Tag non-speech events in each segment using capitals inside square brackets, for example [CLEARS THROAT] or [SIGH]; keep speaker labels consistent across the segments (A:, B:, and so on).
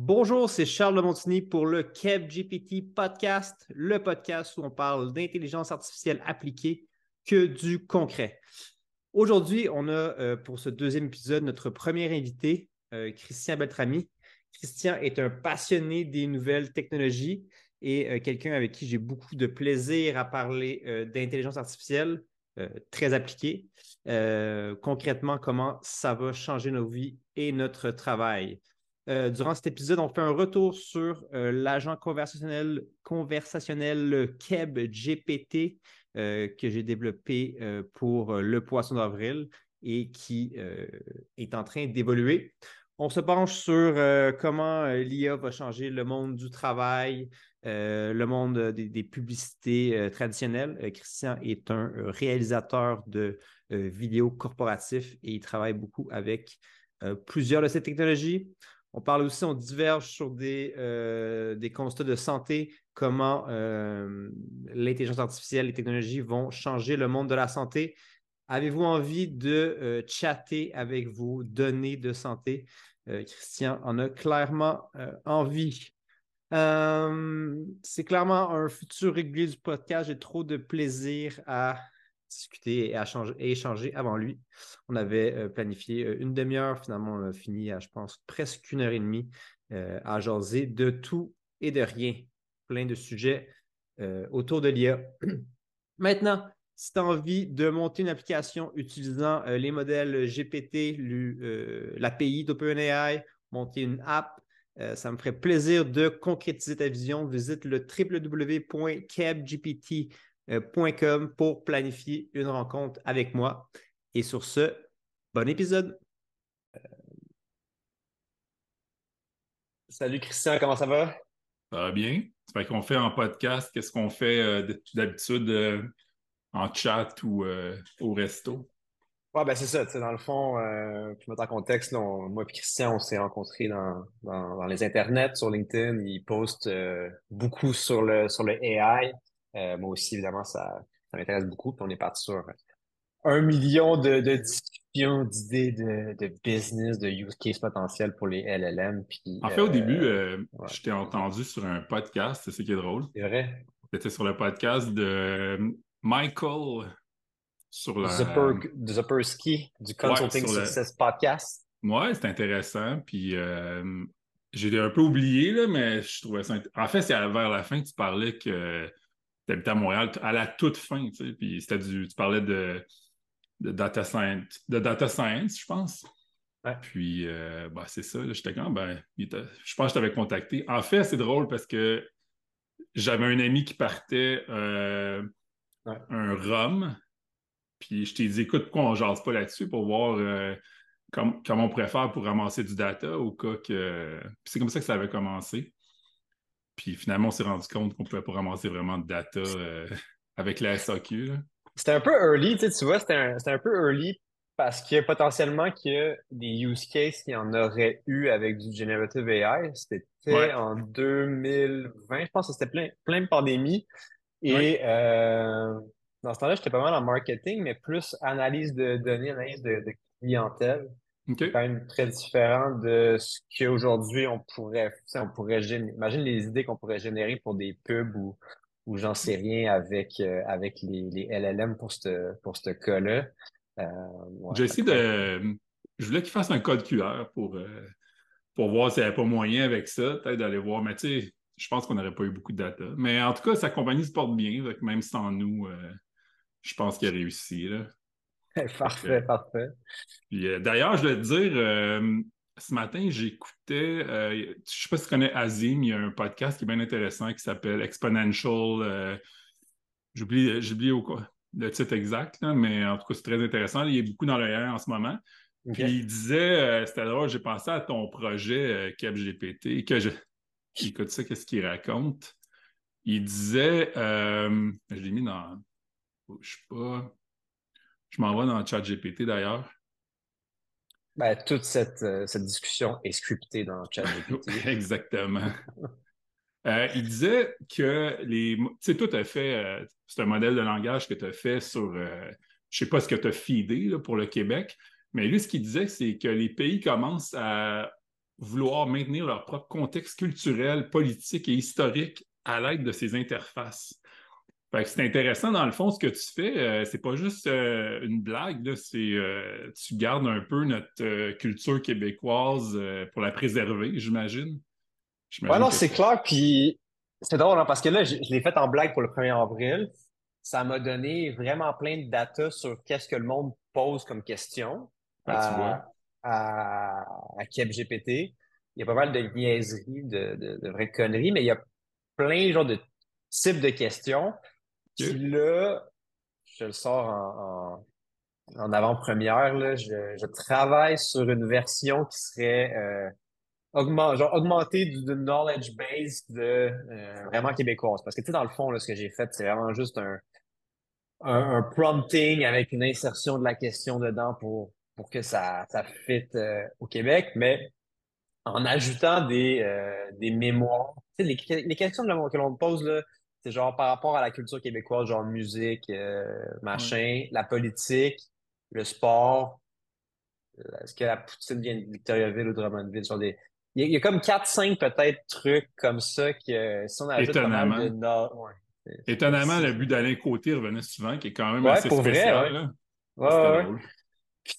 A: Bonjour, c'est Charles de Montigny pour le Kev GPT Podcast, le podcast où on parle d'intelligence artificielle appliquée que du concret. Aujourd'hui, on a euh, pour ce deuxième épisode notre premier invité, euh, Christian Beltrami. Christian est un passionné des nouvelles technologies et euh, quelqu'un avec qui j'ai beaucoup de plaisir à parler d'intelligence artificielle très appliquée. concrètement, comment ça va changer nos vies et notre travail. Euh, durant cet épisode, on fait un retour sur euh, l'agent conversationnel, conversationnel Keb GPT euh, que j'ai développé pour le poisson d'avril et qui est en train d'évoluer. On se penche sur comment l'IA va changer le monde du travail, le monde des, publicités traditionnelles. Christian est un réalisateur de vidéos corporatifs et il travaille beaucoup avec plusieurs de ces technologies. On parle aussi, on diverge sur des, euh, constats de santé, comment euh, l'intelligence artificielle, les technologies vont changer le monde de la santé. Avez-vous envie de euh, chatter avec vos données de santé? Christian en a clairement envie. c'est clairement un futur régulier du podcast. J'ai trop de plaisir à discuter et, échanger avant lui. On avait euh, planifié euh, une demi-heure. Finalement, on a fini à, je pense, presque une heure et demie euh, à jaser de tout et de rien. Plein de sujets autour de l'IA. [CLEARS THROAT] Maintenant, si tu as envie de monter une application utilisant les modèles GPT, l'API d'OpenAI, monter une app, ça me ferait plaisir de concrétiser ta vision. Visite le www.cabgpt.com euh, pour planifier une rencontre avec moi. Et sur ce, bon épisode. Euh, salut Christian, comment ça va?
B: Ça va bien. Ça fait qu'on fait en podcast, qu'est-ce qu'on fait euh, d'habitude en chat ou au resto?
A: Ouais, ben c'est ça. Dans le fond, pour mettre en contexte, moi et Christian, on s'est rencontrés dans, dans, les internets, sur LinkedIn. Il poste beaucoup sur le, sur le AI. Euh, moi aussi, évidemment, ça, m'intéresse beaucoup. Puis on est parti sur un million de, discussions, d'idées de, business, de use case potentiels pour les LLM. Puis,
B: en fait, au début, euh, euh, je t'ai entendu sur un podcast, c'est ce qui est drôle.
A: C'est vrai.
B: C'était sur le podcast de Michael
A: sur la... Zapersky du Consulting Success Podcast.
B: Ouais, c'est intéressant. Puis j'ai un peu oublié, là, mais je trouvais ça. En fait, c'est vers la fin que tu parlais que tu à Montréal à la toute fin, tu sais, puis c'était du, tu parlais de, de, data science, de data science, je pense. Puis, euh, bah, c'est ça, j'étais quand ben, je pense que je t'avais contacté. En fait, c'est drôle parce que j'avais un ami qui partait euh, un rhum, puis je t'ai dit, écoute, pourquoi on ne jase pas là-dessus pour voir euh, comment on pourrait faire pour ramasser du data au cas que. Puis c'est comme ça que ça avait commencé. Puis finalement, on s'est rendu compte qu'on ne pouvait pas ramasser vraiment de data euh, [LAUGHS] avec la SAQ.
A: C'était un peu early, tu, vois, c'était un, peu early parce que potentiellement qu'il y a des use cases qu'il y en aurait eu avec du generative AI. C'était en 2020, je pense que c'était plein, plein de pandémies. Et euh, dans ce temps-là, j'étais pas mal en marketing, mais plus analyse de données, analyse de clientèle. C'est quand même très différent de ce qu'aujourd'hui on pourrait, on pourrait Imagine les idées qu'on pourrait générer pour des pubs ou, ou j'en sais rien avec, euh, avec les, les, LLM pour ce pour cas-là.
B: Euh, J'ai essayé de. Je voulais qu'il fasse un code QR pour, euh, pour voir s'il n'y avait pas moyen avec ça, peut-être d'aller voir. Mais tu sais, je pense qu'on n'aurait pas eu beaucoup de data. Mais en tout cas, sa compagnie se porte bien, même sans nous, je pense qu'il a réussi. Là. [LAUGHS]
A: parfait, parfait.
B: Euh, d'ailleurs, je vais te dire, euh, ce matin, j'écoutais, euh, je ne sais pas si tu connais Azim, il y a un podcast qui est bien intéressant qui s'appelle Exponential. J'oublie le titre exact, mais en tout cas, c'est très intéressant. Il est beaucoup dans le en ce moment. Puis il disait, c'était drôle, j'ai pensé à ton projet CapGPT, que je. Écoute ça, qu'est-ce qu'il raconte? Il disait, je l'ai mis dans. Je sais pas. Je m'envoie dans le chat GPT d'ailleurs.
A: Ben, toute cette, euh, cette, discussion est scriptée dans [LAUGHS] le chat GPT.
B: Exactement. Euh, il disait que les. Tu sais, toi, tu fait. Euh, c'est un modèle de langage que tu as fait sur. je ne sais pas ce que tu as feedé pour le Québec, mais lui, ce qu'il disait, c'est que les pays commencent à vouloir maintenir leur propre contexte culturel, politique et historique à l'aide de ces interfaces. C'est intéressant, dans le fond, ce que tu fais. Euh, c'est pas juste euh, une blague, c'est euh, tu gardes un peu notre culture québécoise pour la préserver, j'imagine.
C: Oui, non, c'est clair. Puis c'est drôle, hein, parce que là, je, l'ai fait en blague pour le 1er avril. Ça m'a donné vraiment plein de data sur qu'est-ce que le monde pose comme question à, à, à GPT. Il y a pas mal de niaiseries, de, de, vraies conneries, mais il y a plein genre, de types de questions. Puis là, je le sors en, en, avant-première. Là, je, je, travaille sur une version qui serait euh, genre, augmentée d'une knowledge base de euh, vraiment québécoise. Parce que tu sais, dans le fond, là, ce que j'ai fait, c'est vraiment juste un, un, prompting avec une insertion de la question dedans pour, pour que ça, ça euh, au Québec. Mais en ajoutant des, des mémoires. Tu sais, les, les questions que l'on pose, là, c'est genre par rapport à la culture québécoise, genre musique, euh, machin, la politique, le sport. Euh, est-ce que la poutine vient de Victoriaville ou Drummondville? Sur des... il, y a, comme 4-5 peut-être trucs comme ça que si on ajoute
B: Étonnamment. Pas mal de... ouais, Étonnamment, le but d'Alain Côté revenait souvent, qui est quand même assez pour spécial.
C: Vrai, ouais. ouais,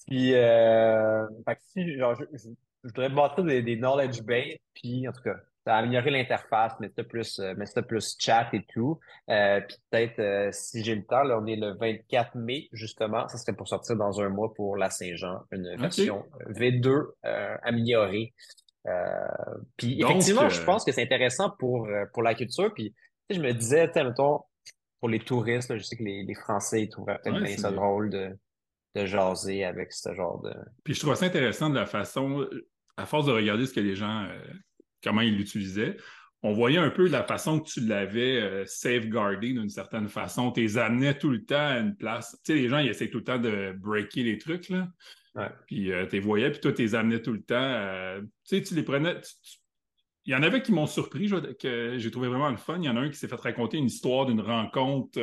C: Puis, euh, fait que si, genre, je, je voudrais bâtir des, des knowledge base, puis en tout cas, ça a amélioré l'interface, mettre ça plus, euh, mettre ça plus chat et tout. Euh, puis peut-être, euh, si j'ai le temps, là, on est le 24 mai, justement, ça serait pour sortir dans un mois pour la Saint-Jean, une version V2 améliorée. puis effectivement, je pense que c'est intéressant pour, pour la culture. Puis je me disais, mettons, pour les touristes, je sais que les, les Français ils trouvent peut-être ça drôle de de jaser avec ce genre de.
B: Puis je trouve ça intéressant de la façon, à force de regarder ce que les gens, euh, comment ils l'utilisaient, on voyait un peu la façon que tu l'avais euh, safeguardé d'une certaine façon. Tu les amenais tout le temps à une place. Tu sais, les gens, ils essaient tout le temps de breaker les trucs, là. Puis euh, tu les voyais, puis toi, tu les amenais tout le temps. tu sais, tu les prenais. Il y en avait qui m'ont surpris, que j'ai trouvé vraiment le fun. Il y en a un qui s'est fait raconter une histoire d'une rencontre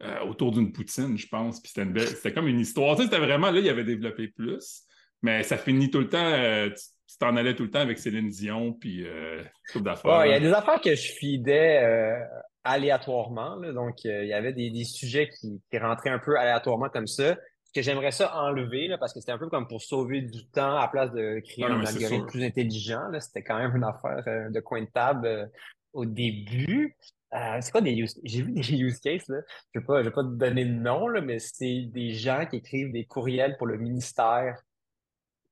B: euh, autour d'une poutine, je pense. Puis c'était, c'était comme une histoire. Tu sais, c'était vraiment là, il avait développé plus. Mais ça finit tout le temps. Euh, tu t'en allais tout le temps avec Céline Dion, puis euh, d'affaires.
C: il y a des affaires que je fidais euh, aléatoirement. donc, il y avait des, des sujets qui, qui, rentraient un peu aléatoirement comme ça, que j'aimerais ça enlever, là, parce que c'était un peu comme pour sauver du temps à place de créer un algorithme plus intelligent. Là, c'était quand même une affaire de coin de table au début. Euh, c'est quoi des use J'ai vu des use cases, là. Je ne vais, vais, pas te donner de nom, là, mais c'est des gens qui écrivent des courriels pour le ministère.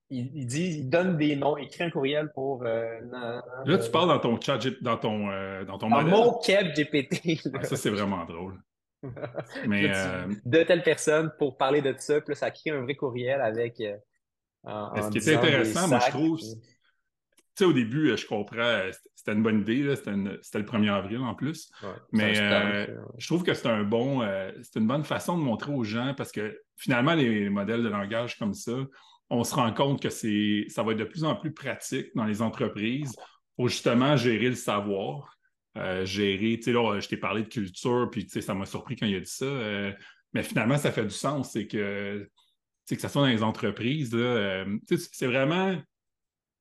C: Ils, disent, ils donnent des noms, écrit un courriel pour. Euh,
B: là, tu parles dans ton chat, dans ton, euh, dans ton
C: modèle. mon Keb GPT.
B: Ah, ça, c'est vraiment drôle. [LAUGHS] mais,
C: De telle personne pour parler de ça, puis là, ça crée un vrai courriel avec.
B: En, ce qui est intéressant, moi, je trouve, sais, au début, euh, je comprends, euh, c'était une bonne idée, c'était le 1er avril en plus. mais euh, je trouve que c'est un bon, c'est une bonne façon de montrer aux gens parce que finalement, les, modèles de langage comme ça, on se rend compte que c'est, ça va être de plus en plus pratique dans les entreprises pour justement gérer le savoir, gérer, tu sais, là, je t'ai parlé de culture, puis ça m'a surpris quand il a dit ça, mais finalement, ça fait du sens, c'est que, que ça soit dans les entreprises, là, c'est vraiment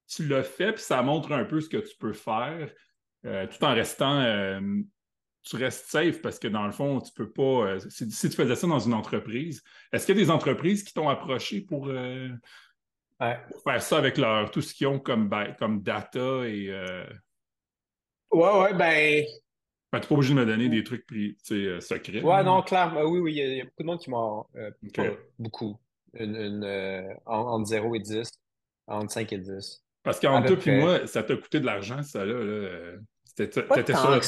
B: tu l'as fait, puis ça montre un peu ce que tu peux faire, euh, tout en restant. Euh, tu restes safe parce que dans le fond, tu peux pas. Euh, si, tu faisais ça dans une entreprise, est-ce qu'il y a des entreprises qui t'ont approché pour, faire ça avec leur tout ce qu'ils ont comme, comme data et.
C: Ouais, ouais, ben.
B: Ben, tu n'es pas obligé de me donner des trucs secrets.
C: Ouais, non, clairement. Oui, oui, il y, a beaucoup de monde qui m'ont. beaucoup. Une, entre 0 et 10. Entre 5 et 10.
B: Parce qu'entre toi et moi, ça t'a coûté de l'argent, ça, là. là.
C: T'étais sur le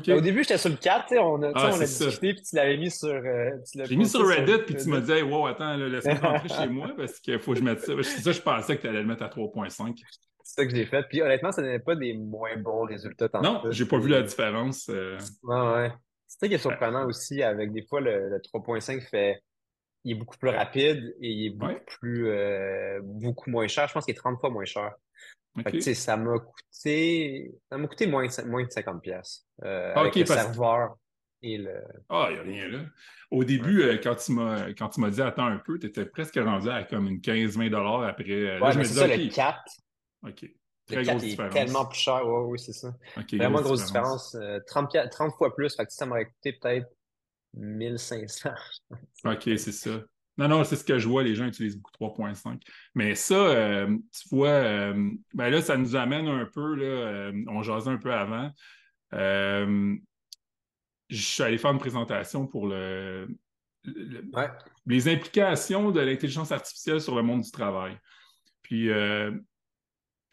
C: 3. Au début, j'étais sur le 4, on a, ah, on a discuté, puis tu l'avais mis sur. Euh,
B: J'ai mis sur Reddit, puis tu m'as dit, wow, attends, laisse-moi rentrer chez moi, parce qu'il faut que je mette ça. C'est ça, je pensais que tu allais le mettre à 3,5.
C: C'est ça que j'ai fait. Puis honnêtement, ça n'avait pas des moins bons résultats.
B: Non, j'ai pas vu la différence.
C: Euh... ouais. C'est ça qui est surprenant aussi, avec des fois, le, le 3,5 fait il est beaucoup plus rapide et il est beaucoup plus euh, beaucoup moins cher. Je pense qu'il est 30 fois moins cher. Ça m'a coûté ça m'a coûté moins, moins de 50 pièces euh, ah, avec le serveur et le
B: Ah, il n'y a rien là. Au début, euh, quand tu m'as quand dit attends un peu, tu étais presque rendu à comme une 15-20 dollars après.
C: Euh, ouais, mais c'est ça le 4.
B: OK.
C: Très le 4 est tellement plus cher. Oui, oui, c'est ça. Vraiment grosse différence. 30, euh, 30, fois plus. Fait que ça m'aurait coûté peut-être 1500.
B: OK, c'est ça. Non, non, c'est ce que je vois, les gens utilisent beaucoup 3.5. Mais ça, euh, tu vois, euh, ben là, ça nous amène un peu, là, on jasait un peu avant. je suis allé faire une présentation pour le, les implications de l'intelligence artificielle sur le monde du travail. Puis,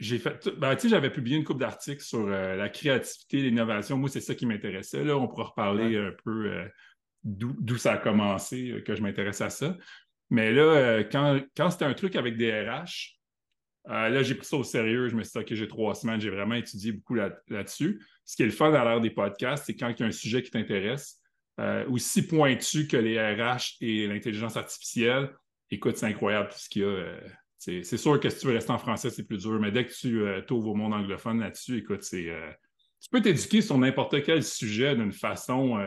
B: j'ai fait. Ben, tu sais, j'avais publié une couple d'articles sur euh, la créativité, l'innovation. Moi, c'est ça qui m'intéressait. Là, on pourra reparler un peu euh, d'où ça a commencé, euh, que je m'intéresse à ça. Mais là, quand, quand c'était un truc avec des RH, là, j'ai pris ça au sérieux. Je me suis dit, OK, j'ai trois semaines, j'ai vraiment étudié beaucoup là-dessus. Ce qui est le fun à l'ère des podcasts, c'est quand il y a un sujet qui t'intéresse, aussi pointu que les RH et l'intelligence artificielle, écoute, c'est incroyable tout ce qu'il y a c'est sûr que si tu veux rester en français, c'est plus dur, mais dès que tu euh, t'ouvres au monde anglophone là-dessus, écoute. Euh, tu peux t'éduquer sur n'importe quel sujet d'une façon.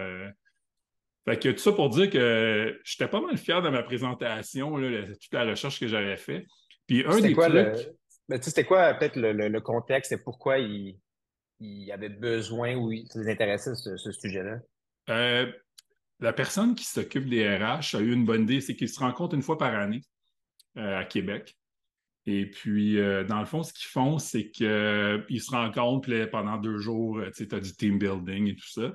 B: Euh, fait que tout ça pour dire que j'étais pas mal fier de ma présentation, toute la recherche que j'avais faite. Puis un des
C: quoi trucs... Ben, c'était quoi peut-être le, contexte et pourquoi il, il avait besoin ou il s'intéressait ce, ce sujet-là?
B: la personne qui s'occupe des RH a eu une bonne idée, c'est qu'ils se rencontrent une fois par année à Québec. Et puis, euh, dans le fond, ce qu'ils font, c'est qu'ils euh, se rencontrent pendant deux jours, euh, tu as du team building et tout ça.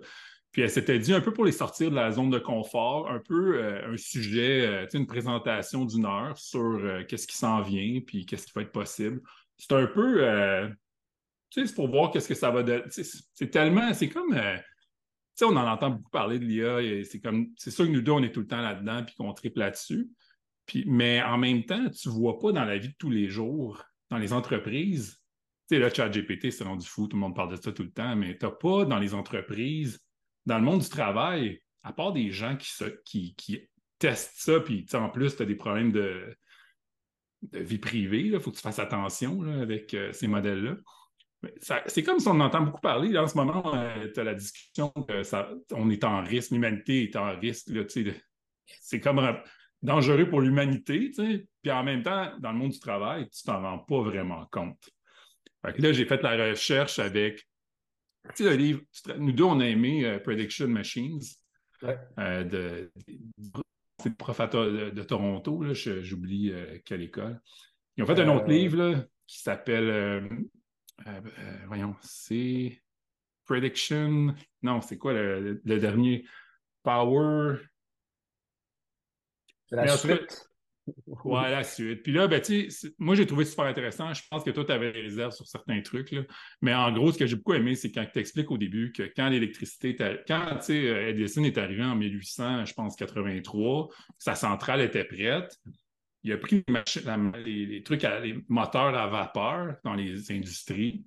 B: Puis elle s'était dit un peu pour les sortir de la zone de confort, un peu un sujet, une présentation d'une heure sur qu'est-ce qui s'en vient, puis qu'est-ce qui va être possible. C'est un peu, tu sais, c'est pour voir qu'est-ce que ça va donner. C'est tellement, c'est comme, tu sais, on en entend beaucoup parler de l'IA, c'est comme, c'est sûr que nous deux, on est tout le temps là-dedans, puis qu'on triple là-dessus mais en même temps, tu ne vois pas dans la vie de tous les jours, dans les entreprises, tu sais, là, ChatGPT, c'est du fou, tout le monde parle de ça tout le temps, mais tu n'as pas dans les entreprises, dans le monde du travail, à part des gens qui, qui, testent ça, puis en plus, tu as des problèmes de, vie privée, il faut que tu fasses attention avec euh, ces modèles-là. C'est comme si on entend beaucoup parler. en ce moment, euh, tu as la discussion que ça, on est en risque, l'humanité est en risque. C'est comme dangereux pour l'humanité, puis en même temps, dans le monde du travail, tu t'en rends pas vraiment compte. là, j'ai fait la recherche avec, tu sais, le livre, nous deux, on a aimé euh, Prediction Machines, euh, de, le prof de, Toronto, j'oublie euh, quelle école. Ils ont fait un autre livre qui s'appelle, voyons, c'est Prediction, non, c'est quoi le dernier? Power,
C: la suite?
B: Ouais, la suite. Puis là, ben, moi, j'ai trouvé super intéressant. Je pense que toi, tu avais des réserves sur certains trucs. Là. Mais en gros, ce que j'ai beaucoup aimé, c'est quand tu expliques au début que quand l'électricité, quand Edison est arrivé en 1800, je pense 83, sa centrale était prête. Il a pris les, trucs, à, les moteurs à vapeur dans les industries.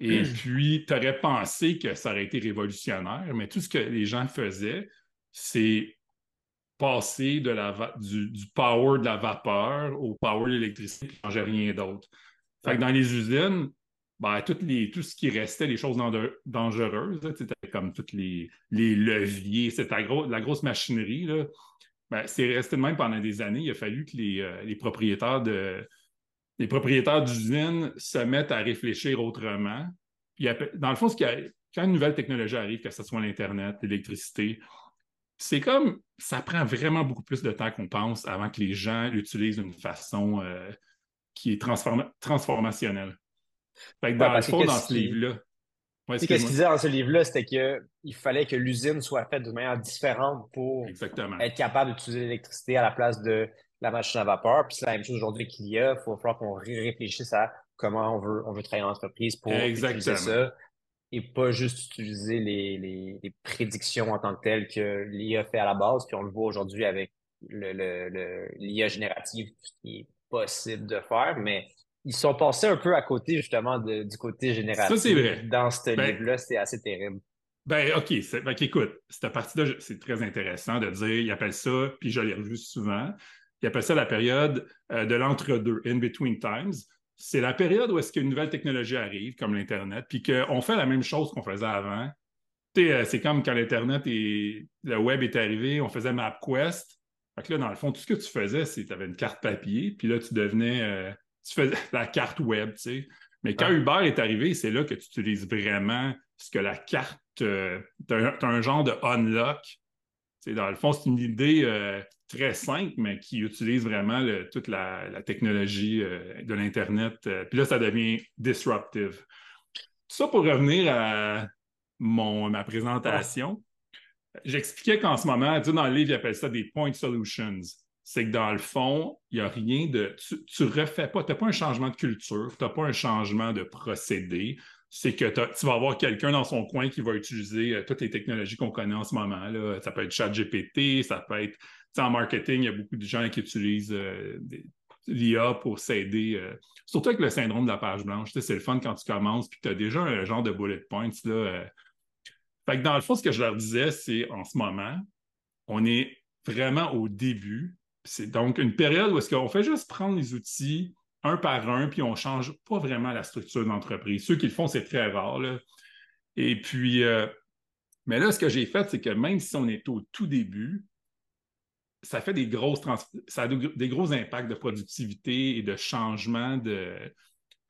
B: Et puis, tu aurais pensé que ça aurait été révolutionnaire, mais tout ce que les gens faisaient, c'est passer du, power de la vapeur au power de l'électricité qui ne changeait rien d'autre. Dans les usines, ben, les, tout ce qui restait, les choses dangereuses, c'était comme tous les, les leviers, c'était la, grosse machinerie. Ben, c'est resté de même pendant des années. Il a fallu que les, euh, les propriétaires de les propriétaires d'usines se mettent à réfléchir autrement. dans le fond, ce quand une nouvelle technologie arrive, que ce soit l'Internet, l'électricité, c'est comme ça prend vraiment beaucoup plus de temps qu'on pense avant que les gens l'utilisent d'une façon euh, qui est transformationnelle. Fait que dans le fond, dans ce livre-là.
C: qu'est-ce qu'il disait dans ce livre-là, c'était qu'il fallait que l'usine soit faite de manière différente pour être capable d'utiliser l'électricité à la place de la machine à vapeur. Puis c'est la même chose aujourd'hui qu'il y a. Il faut falloir qu'on réfléchisse à comment on veut, on veut travailler en entreprise pour utiliser ça et pas juste utiliser les, prédictions en tant que telles que l'IA fait à la base, puis on le voit aujourd'hui avec l'IA le, générative, ce qui est possible de faire, mais ils sont passés un peu à côté justement du côté génératif.
B: Ça, c'est vrai.
C: Dans ce ben livre-là, c'est assez terrible.
B: Ben, OK. écoute, cette partie-là, c'est très intéressant de dire, ils appellent ça, puis je l'ai revu souvent, ils appellent ça la période euh, de l'entre-deux, in between times c'est la période où est-ce qu'une nouvelle technologie arrive, comme l'Internet, puis qu'on fait la même chose qu'on faisait avant. Euh, c'est comme quand l'Internet et le web est arrivé, on faisait MapQuest. Fait que là, dans le fond, tout ce que tu faisais, c'est que tu avais une carte papier, puis là, tu devenais, euh, tu fais [LAUGHS] la carte web, tu sais. Mais quand Uber est arrivé, c'est là que tu utilises vraiment ce que la carte. Euh, tu as, un genre de unlock. Dans le fond, c'est une idée euh, très simple, mais qui utilise vraiment toute la, technologie euh, de l'Internet. Puis là, ça devient disruptive. Ça pour revenir à mon, ma présentation. J'expliquais qu'en ce moment, dans le livre, il appelle ça des point solutions c'est que dans le fond, il n'y a rien de. Tu ne refais pas, tu n'as pas un changement de culture, tu n'as pas un changement de procédé. C'est que tu vas avoir quelqu'un dans son coin qui va utiliser euh, toutes les technologies qu'on connaît en ce moment. Là. Ça peut être ChatGPT, ça peut être. En marketing, il y a beaucoup de gens qui utilisent euh, l'IA pour s'aider, euh, surtout avec le syndrome de la page blanche. C'est le fun quand tu commences, puis tu as déjà un genre de bullet points. Là, Fait que dans le fond, ce que je leur disais, c'est en ce moment, on est vraiment au début c'est donc une période où est-ce qu'on fait juste prendre les outils un par un, puis on ne change pas vraiment la structure de l'entreprise. Ceux qui le font, c'est très rare. Et puis, euh, mais là, ce que j'ai fait, c'est que même si on est au tout début, ça fait des grosses ça a des gros impacts de productivité et de changement de.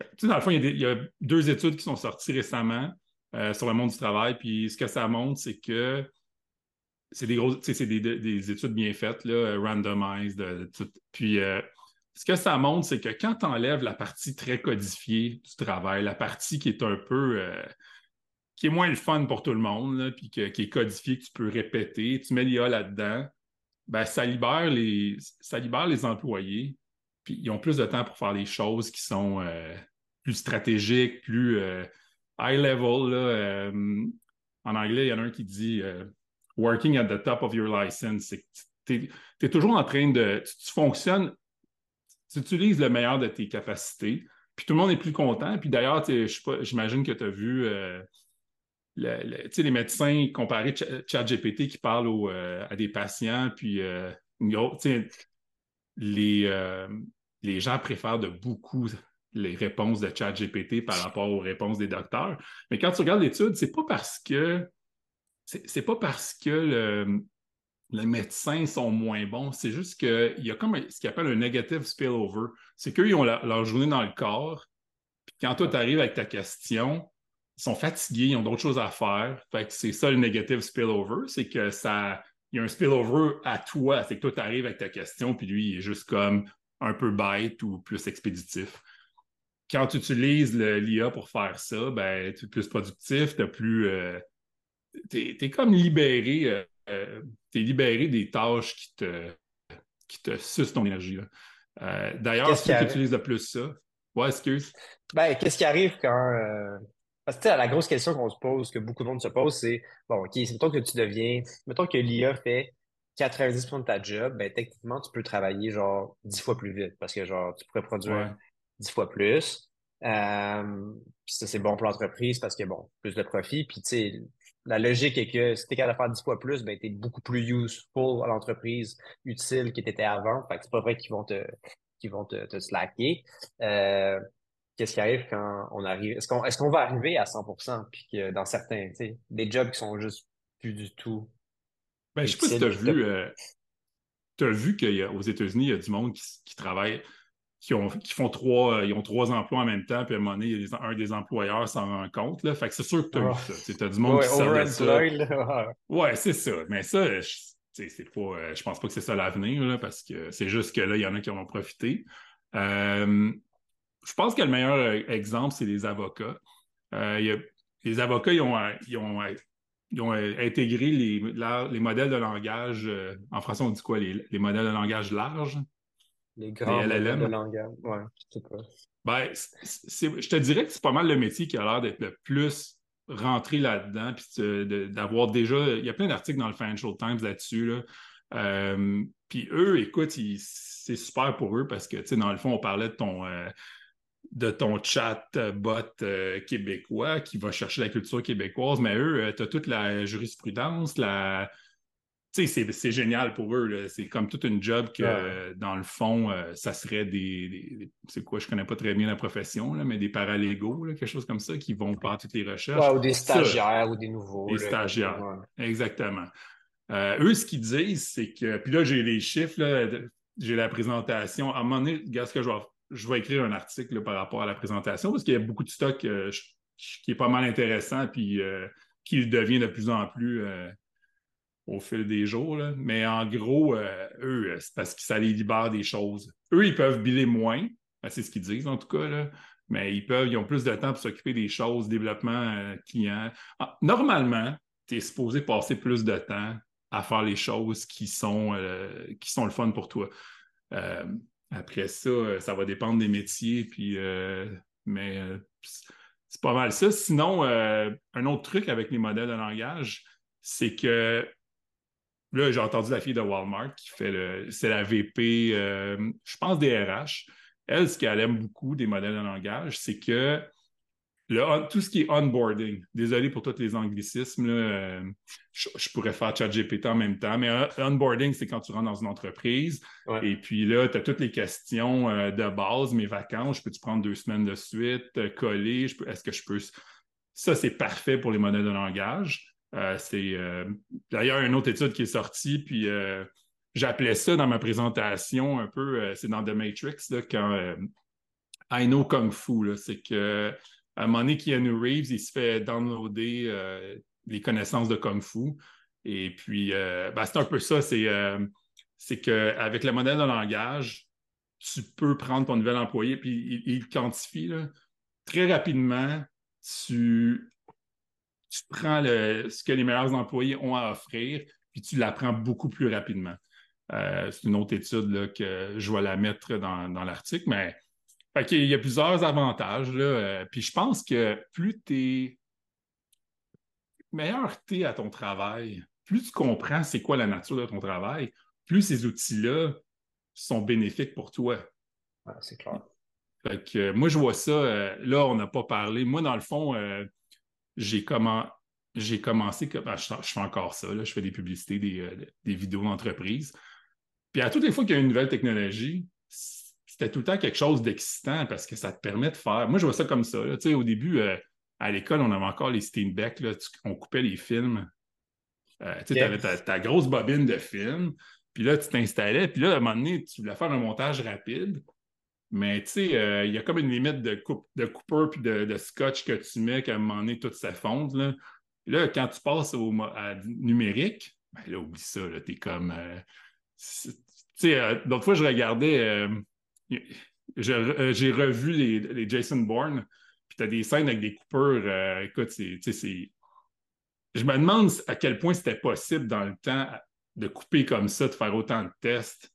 B: Tu sais, dans le fond, il y, a deux études qui sont sorties récemment euh, sur le monde du travail, puis ce que ça montre, c'est que c'est des grosses, c'est des, études bien faites, là, randomized, Puis euh, ce que ça montre, c'est que quand tu enlèves la partie très codifiée du travail, la partie qui est un peu euh, qui est moins le fun pour tout le monde, puis qui est codifiée, que tu peux répéter, tu mets l'IA là-dedans, ben, ça libère les ça libère les employés, puis ils ont plus de temps pour faire les choses qui sont euh, plus stratégiques, plus high level. en anglais, il y en a un qui dit working at the top of your license. Tu es, toujours en train de. Tu, fonctionnes, tu utilises le meilleur de tes capacités, puis tout le monde est plus content. Puis d'ailleurs, j'imagine que tu as vu euh, les médecins comparer ChatGPT qui parlent euh, à des patients, puis euh, les, les gens préfèrent de beaucoup les réponses de ChatGPT par rapport aux réponses des docteurs. Mais quand tu regardes l'étude, c'est pas parce que c'est pas parce que les médecins sont moins bons, c'est juste qu'il y a comme ce qu'ils appelle un negative spillover. C'est qu'eux, ils ont leur journée dans le corps, puis quand toi, tu arrives avec ta question, sont fatigués, ils ont d'autres choses à faire. Fait que c'est ça le negative spillover, c'est que ça. Il y a un spillover à toi, c'est que toi, tu arrives avec ta question, puis lui, il est juste comme un peu bête ou plus expéditif. Quand tu utilises l'IA pour faire ça, ben, tu es plus productif, tu plus. Euh, tu es, comme libéré, euh, euh, es libéré des tâches qui te, qui te sucent ton énergie. Euh, d'ailleurs, si tu utilises de plus ça, ouais, excuse.
C: Ben, qu'est-ce qui arrive quand. Parce que la grosse question qu'on se pose, que beaucoup de monde se pose, c'est bon, OK, c'est mettons que tu deviens. Mettons que l'IA fait 90% de ta job, ben, techniquement, tu peux travailler genre 10 fois plus vite parce que genre, tu pourrais produire 10 fois plus. ça, c'est bon pour l'entreprise parce que bon, plus de profit. Puis, tu sais, la logique est que si tu es capable de faire 10 fois plus, ben, tu es beaucoup plus useful à l'entreprise, utile que tu étais avant. Fait que c'est pas vrai qu'ils vont te, qu'ils vont te, te slacker. Euh, qu'est-ce qui arrive quand on arrive? Est-ce qu'on, va arriver à 100%? Puis que dans certains, tu sais, des jobs qui sont juste plus du tout.
B: Ben, je sais pas si tu as vu, euh, as vu qu'aux États-Unis, il y a du monde qui, qui travaille qui, ont, qui font trois, euh, ils ont trois emplois en même temps, puis à un moment donné, un des employeurs s'en rend compte. Là. Fait que c'est sûr que tu as vu ah. ça. Tu as du monde qui de ça. Ouais, c'est ça. Mais ça, je, c'est pas, euh, je pense pas que c'est ça l'avenir, parce que c'est juste que là, il y en a qui en ont profité. Euh, je pense que le meilleur exemple, c'est les avocats. les avocats, ils ont, ils ont, ils ont intégré les, les, modèles de langage, en français, on dit quoi, les, les modèles de langage large?
C: Les grands LLM. de langage. Ouais, je sais pas.
B: Ben, je te dirais que c'est pas mal le métier qui a l'air d'être le plus rentré là-dedans, puis d'avoir déjà. Il y a plein d'articles dans le Financial Times là-dessus. Là. Euh, puis eux, écoute, c'est super pour eux parce que, tu sais, dans le fond, on parlait de ton. Euh, de ton chat bot euh, québécois qui va chercher la culture québécoise, mais eux, tu as toute la jurisprudence, la, c'est génial pour eux. C'est comme toute une job que, dans le fond, euh, ça serait des, C'est quoi, je connais pas très bien la profession, là, mais des paralégaux, quelque chose comme ça, qui vont faire toutes les recherches.
C: ou des stagiaires ou des nouveaux.
B: Des stagiaires, exactement. Euh, eux, ce qu'ils disent, c'est que. Puis là, j'ai les chiffres, j'ai la présentation. À un moment donné, regarde ce que je vais je vais écrire un article par rapport à la présentation parce qu'il y a beaucoup de stock euh, qui est pas mal intéressant puis euh, qui devient de plus en plus au fil des jours. Mais en gros, eux, c'est parce que ça les libère des choses. Eux, ils peuvent biller moins, ben, c'est ce qu'ils disent en tout cas, mais ils peuvent, ils ont plus de temps pour s'occuper des choses, développement client. Ah, normalement, tu es supposé passer plus de temps à faire les choses qui sont, qui sont le fun pour toi. Après ça, euh, ça va dépendre des métiers, puis, euh, mais euh, c'est pas mal ça. Sinon, un autre truc avec les modèles de langage, c'est que là, j'ai entendu la fille de Walmart qui fait le. C'est la VP, je pense, des RH. Elle, ce qu'elle aime beaucoup des modèles de langage, c'est que tout ce qui est onboarding, désolé pour tous les anglicismes, euh, je, pourrais faire ChatGPT en même temps, mais onboarding, c'est quand tu rentres dans une entreprise et puis là, tu as toutes les questions euh, de base, mes vacances, je peux-tu prendre deux semaines de suite, euh, coller, est-ce que je peux. Ça, c'est parfait pour les modèles de langage. c'est d'ailleurs une autre étude qui est sortie, puis j'appelais ça dans ma présentation un peu, c'est dans The Matrix, quand I know Kung Fu, c'est que à un moment donné, Keanu Reeves, il se fait downloader euh, les connaissances de Kung Fu. Et puis, euh, ben, c'est un peu ça, c'est euh, qu'avec le modèle de langage, tu peux prendre ton nouvel employé, puis il, quantifie très rapidement, tu, prends ce que les meilleurs employés ont à offrir, puis tu l'apprends beaucoup plus rapidement. c'est une autre étude que je vais la mettre dans, dans l'article, mais il y a plusieurs avantages. Là, euh, puis je pense que plus tu es meilleur tu es à ton travail, plus tu comprends c'est quoi la nature de ton travail, plus ces outils-là sont bénéfiques pour toi.
C: c'est clair.
B: Euh, moi, je vois ça. Euh, là, on n'a pas parlé. Moi, dans le fond, j'ai commencé. Ben, je, fais encore ça. je fais des publicités, des, des vidéos d'entreprise. Puis à toutes les fois qu'il y a une nouvelle technologie, c'était tout le temps quelque chose d'excitant parce que ça te permet de faire. Moi, je vois ça comme ça. Au début, euh, à l'école, on avait encore les Steinbeck, là, on coupait les films. Euh, tu avais ta, grosse bobine de film, puis là, tu t'installais, puis là, à un moment donné, tu voulais faire un montage rapide. Mais tu sais, euh, il y a comme une limite de, coupe, de coupeur puis de, scotch que tu mets qu'à un moment donné, tout s'effondre. Là. là, quand tu passes au à numérique, ben là, oublie ça, tu es comme. tu sais, d'autres fois, je regardais j'ai revu les, Jason Bourne, puis tu as des scènes avec des coupeurs. Euh, écoute, c'est. Je me demande à quel point c'était possible dans le temps de couper comme ça, de faire autant de tests.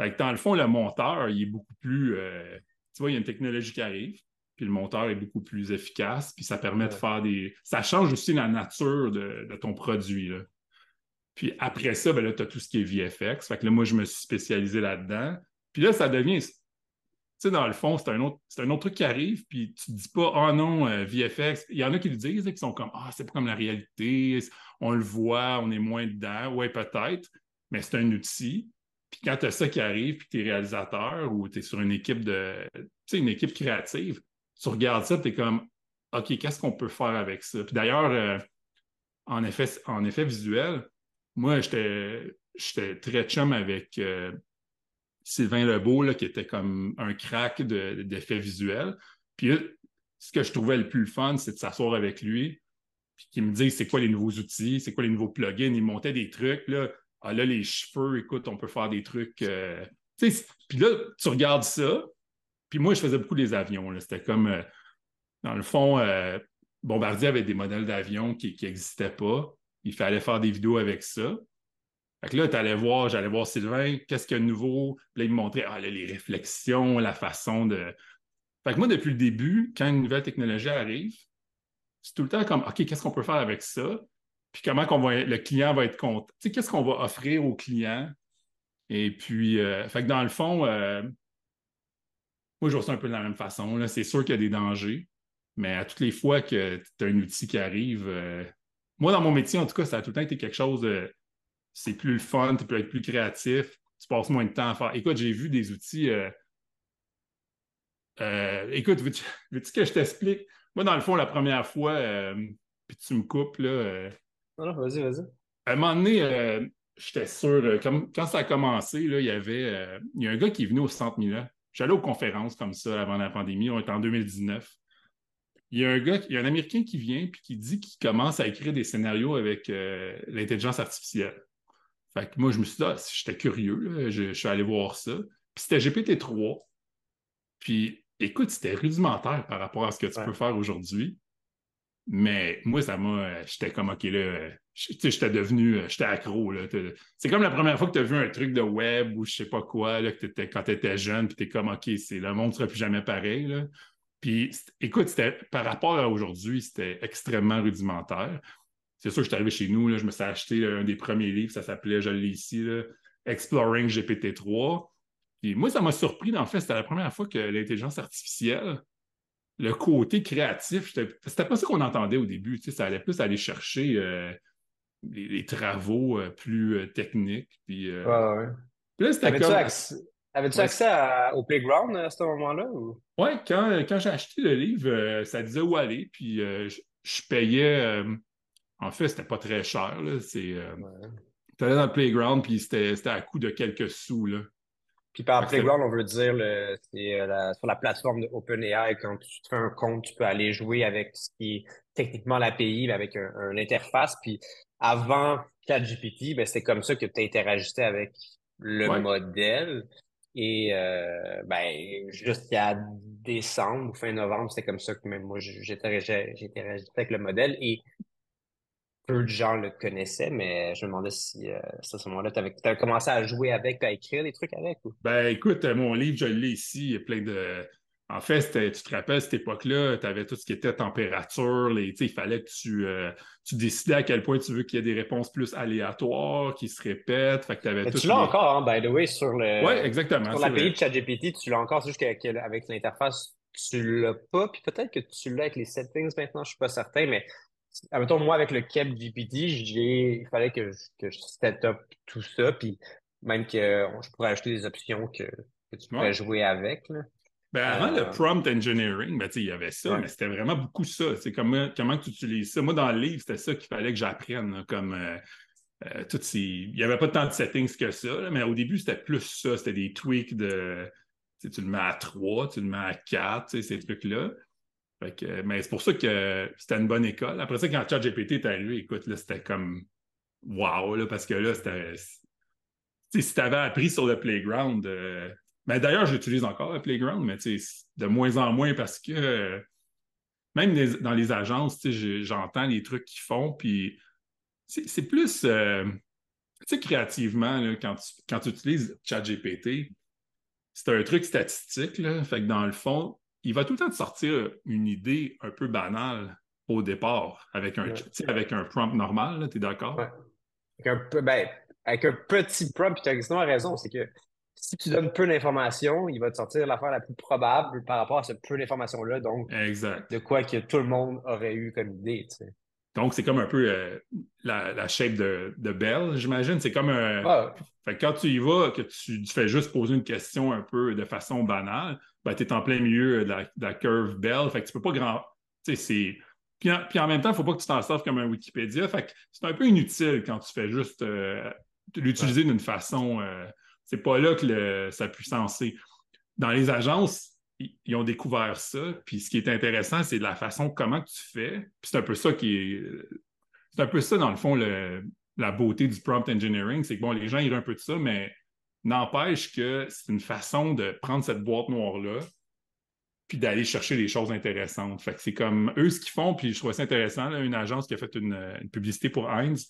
B: Fait que dans le fond, le monteur, il est beaucoup plus. Euh, tu vois, il y a une technologie qui arrive, puis le monteur est beaucoup plus efficace, puis ça permet de faire des. Ça change aussi la nature de, ton produit. Puis après ça, ben là, tu as tout ce qui est VFX. Fait que là, moi, je me suis spécialisé là-dedans. Puis là, ça devient. Tu sais, dans le fond, c'est un, autre, un autre truc qui arrive, puis tu te dis pas, oh non, euh, VFX. Il y en a qui le disent, qui sont comme, ah, c'est pas comme la réalité, on le voit, on est moins dedans. Oui, peut-être, mais c'est un outil. Puis quand tu as ça qui arrive, puis tu es réalisateur ou tu es sur une équipe de, tu sais, une équipe créative, tu regardes ça, tu es comme, OK, qu'est-ce qu'on peut faire avec ça? Puis d'ailleurs, euh, en, effet, en effet visuel, moi, j'étais très chum avec euh, Sylvain Lebeau, là, qui était comme un crack d'effets visuels. Puis ce que je trouvais le plus fun, c'est de s'asseoir avec lui, puis qu'il me dise c'est quoi les nouveaux outils, c'est quoi les nouveaux plugins. Il montait des trucs. Là, ah, là les cheveux, écoute, on peut faire des trucs. Euh, puis là, tu regardes ça. Puis moi, je faisais beaucoup des avions. C'était comme, euh, dans le fond, euh, Bombardier avait des modèles d'avions qui n'existaient pas. Il fallait faire des vidéos avec ça. Fait que là, tu allais voir, j'allais voir Sylvain, qu'est-ce qu'il y a de nouveau? Puis là, il me montrait ah, les réflexions, la façon de. Fait que moi, depuis le début, quand une nouvelle technologie arrive, c'est tout le temps comme OK, qu'est-ce qu'on peut faire avec ça? Puis comment qu'on le client va être content? Tu sais, qu'est-ce qu'on va offrir au client? Et puis, euh, fait que dans le fond, euh, moi, je vois ça un peu de la même façon. C'est sûr qu'il y a des dangers, mais à toutes les fois que tu as un outil qui arrive, euh, moi, dans mon métier, en tout cas, ça a tout le temps été quelque chose de c'est plus le fun, tu peux être plus créatif, tu passes moins de temps à faire. Écoute, j'ai vu des outils. Euh, euh, écoute, veux-tu, [LAUGHS] que je t'explique? Moi, dans le fond, la première fois, euh, puis tu me coupes, là.
C: non, vas-y, vas-y.
B: À un moment donné, j'étais sûr, quand ça a commencé, là, il y avait il y a un gars qui est venu au Centre Milan. j'allais aux conférences comme ça avant la pandémie, on était en 2019. Il y a un gars, il y a un Américain qui vient puis qui dit qu'il commence à écrire des scénarios avec euh, l'intelligence artificielle. Fait que moi, je me suis dit, ah, j'étais curieux, je, suis allé voir ça. Puis c'était GPT-3. Puis écoute, c'était rudimentaire par rapport à ce que tu peux faire aujourd'hui. Mais moi, ça m'a. J'étais comme, OK, là, j'étais devenu. J'étais accro. Là. C'est comme la première fois que tu as vu un truc de web ou je sais pas quoi, là, que étais, quand tu étais jeune, puis tu es comme, OK, c'est, le monde ne sera plus jamais pareil. Là. Puis, écoute, c'était, par rapport à aujourd'hui, c'était extrêmement rudimentaire. C'est sûr que je suis arrivé chez nous, là, je me suis acheté un des premiers livres, ça s'appelait, je l'ai ici, Exploring GPT-3. Puis moi, ça m'a surpris, en fait, c'était la première fois que l'intelligence artificielle le côté créatif, c'était pas ça qu'on entendait au début. Ça allait plus aller chercher euh, les, travaux euh, plus euh, techniques. Puis,
C: ouais, ouais. là, c'était comme... Avais-tu accès au Playground à ce moment-là?
B: Oui, quand, quand j'ai acheté le livre, ça disait où aller. Puis je, payais. En fait, c'était pas très cher. Tu allais dans le Playground, puis c'était à coût de quelques sous. Là.
C: Puis par Playground, on veut dire c'est euh, sur la plateforme de OpenAI, quand tu te fais un compte, tu peux aller jouer avec ce qui est techniquement l'API, mais avec un, interface. Puis avant ChatGPT, ben, c'était comme ça que tu interagissais avec le modèle. Et euh, ben, jusqu'à décembre ou fin novembre, c'était comme ça que même moi j'interagissais avec le modèle. Et peu de gens le connaissaient, mais je me demandais si euh, à ce moment-là, tu avais, commencé à jouer avec, à écrire des trucs avec. Ou?
B: Ben écoute, euh, mon livre, je l'ai ici, il y a plein de. En fait, tu te rappelles, cette époque-là, tu avais tout ce qui était température, les, il fallait que tu, euh, tu décidais à quel point tu veux qu'il y ait des réponses plus aléatoires, qui se répètent. Fait que avais
C: tu l'as encore, hein, by the way, sur le.
B: Oui, exactement.
C: Sur l'API de ChatGPT, tu l'as encore, c'est juste qu'avec l'interface, tu l'as pas. Puis peut-être que tu l'as avec les settings maintenant, je suis pas certain, mais Admettons, moi, avec le Cap GPT, il fallait que, que je set up tout ça, puis même que je pourrais ajouter des options que, tu pourrais jouer avec.
B: Ben, avant le euh, prompt engineering, ben, il y avait ça, mais c'était vraiment beaucoup ça. C'est comment, comment tu utilises ça? Moi, dans le livre, c'était ça qu'il fallait que j'apprenne. Comme euh, euh, Il n'y avait pas tant de settings que ça, mais au début, c'était plus ça. C'était des tweaks de. Tu le mets à 3, tu le mets à 4, ces trucs-là mais c'est pour ça que c'était une bonne école. Après ça, quand ChatGPT est arrivé, écoute, là, c'était comme wow, là, parce que là, c'était. Si tu avais appris sur le playground, euh, mais d'ailleurs, j'utilise encore le playground, mais de moins en moins parce que même dans les agences, j'entends les trucs qu'ils font, puis c'est plus euh, créativement, quand, tu, quand tu utilises ChatGPT, c'est un truc statistique, là, fait que dans le fond, il va tout le temps te sortir une idée un peu banale au départ avec un, avec un prompt normal, tu es d'accord?
C: Avec, un, ben, avec un petit prompt, tu as exactement raison, c'est que si tu donnes peu d'informations, il va te sortir l'affaire la plus probable par rapport à ce peu d'informations-là. Donc,
B: exact.
C: de quoi que tout le monde aurait eu comme idée.
B: Donc, c'est comme un peu euh, la, shape de, de Bell, j'imagine. C'est comme un. Fait quand tu y vas, que tu, tu, fais juste poser une question un peu de façon banale, ben, tu es en plein milieu de la, curve Bell. Fait que tu peux pas grand. c'est. Puis en, puis en, même temps, il ne faut pas que tu t'en serves comme un Wikipédia. Fait que c'est un peu inutile quand tu fais juste euh, l'utiliser d'une façon. Euh, c'est pas là que sa puissance est. Dans les agences, ils ont découvert ça. Puis ce qui est intéressant, c'est la façon comment tu fais. Puis c'est un peu ça qui est. C'est un peu ça, dans le fond, la beauté du prompt engineering. C'est que bon, les gens iront un peu de ça, mais N'empêche que c'est une façon de prendre cette boîte noire-là puis d'aller chercher des choses intéressantes. Fait c'est comme eux ce qu'ils font, puis je trouve ça intéressant, une agence qui a fait une, publicité pour Heinz,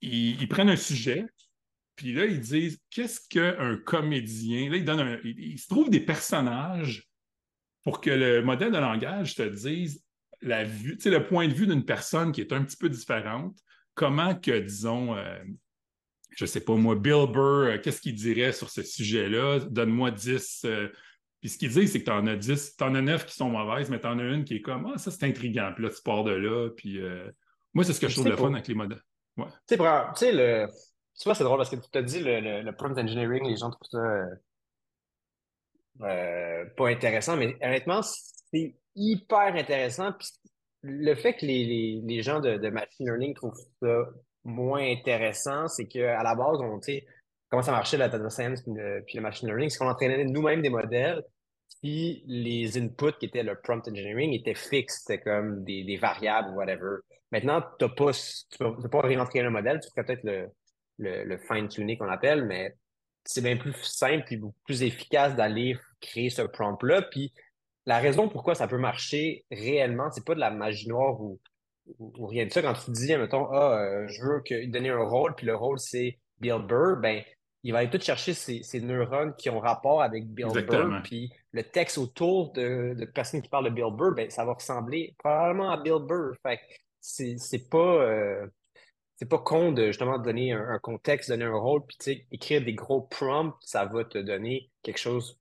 B: ils, prennent un sujet, puis là, ils disent qu'est-ce qu'un comédien? Là, ils donnent un, ils, se trouvent des personnages pour que le modèle de langage te dise la vue, le point de vue d'une personne qui est un petit peu différente, comment que, disons, euh, je sais pas moi, Bill Burr, euh, qu'est-ce qu'il dirait sur ce sujet-là? Donne-moi 10. Euh, puis ce qu'il dit, c'est que tu en as 10, tu en as 9 qui sont mauvaises, mais tu en as une qui est comme Ah, ça c'est intriguant. Puis là, tu pars de là. Puis euh, moi, c'est ce que je trouve le fun avec les modèles. Ouais.
C: Tu sais, le. Tu vois, c'est drôle parce que tu t'as dit le, le, prompt engineering, les gens trouvent ça pas intéressant, mais honnêtement, c'est hyper intéressant. Puis le fait que les, les, les gens de, de, machine learning trouvent ça moins intéressant, c'est qu'à la base, on, comment ça marchait la data science puis le, machine learning, c'est qu'on entraînait nous-mêmes des modèles, puis les inputs qui étaient le prompt engineering étaient fixes, c'était comme des, variables ou whatever. Maintenant, pas, tu ne peux, pas réentrer un modèle, tu ferais peut-être le, le, le fine-tuning qu'on appelle, mais c'est bien plus simple et beaucoup plus efficace d'aller créer ce prompt-là. Puis la raison pourquoi ça peut marcher réellement, c'est pas de la magie noire ou, ou, rien de ça. Quand tu dis, mettons, ah, euh, je veux que, donner un rôle, puis le rôle c'est Bill Burr, ben, il va aller tout chercher ces, ces, neurones qui ont rapport avec Bill Burr, puis le texte autour de, de personnes qui parlent de Bill Burr, ben, ça va ressembler probablement à Bill Burr. Fait c'est pas. Euh, c'est pas con de justement donner un, contexte, donner un rôle, puis écrire des gros prompts, ça va te donner quelque chose.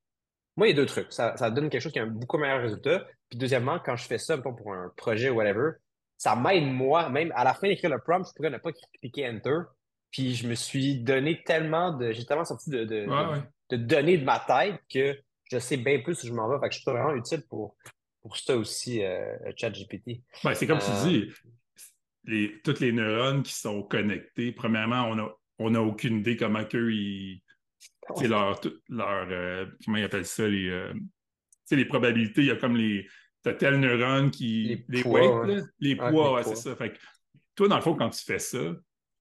C: Moi, il y a deux trucs. Ça, ça donne quelque chose qui a un beaucoup meilleur résultat. Puis deuxièmement, quand je fais ça pour un projet ou whatever, ça m'aide moi, même à la fin d'écrire le prompt, je pourrais ne pas cliquer Enter. Puis je me suis donné tellement de. J'ai tellement sorti de, de, données de ma tête que je sais bien plus où je m'en vais. Fait que je suis vraiment utile pour, pour ça aussi, euh, ChatGPT.
B: Ben, c'est comme tu euh, dis, les, toutes les neurones qui sont connectés, premièrement, on n'a on a aucune idée comment qu'eux, ils. C'est leur. leur euh, comment ils appellent ça? Les, les probabilités, il y a comme les. T'as tel neurone qui.
C: Les, poids.
B: les poids, c'est ça. Fait que toi, dans le fond, quand tu fais ça,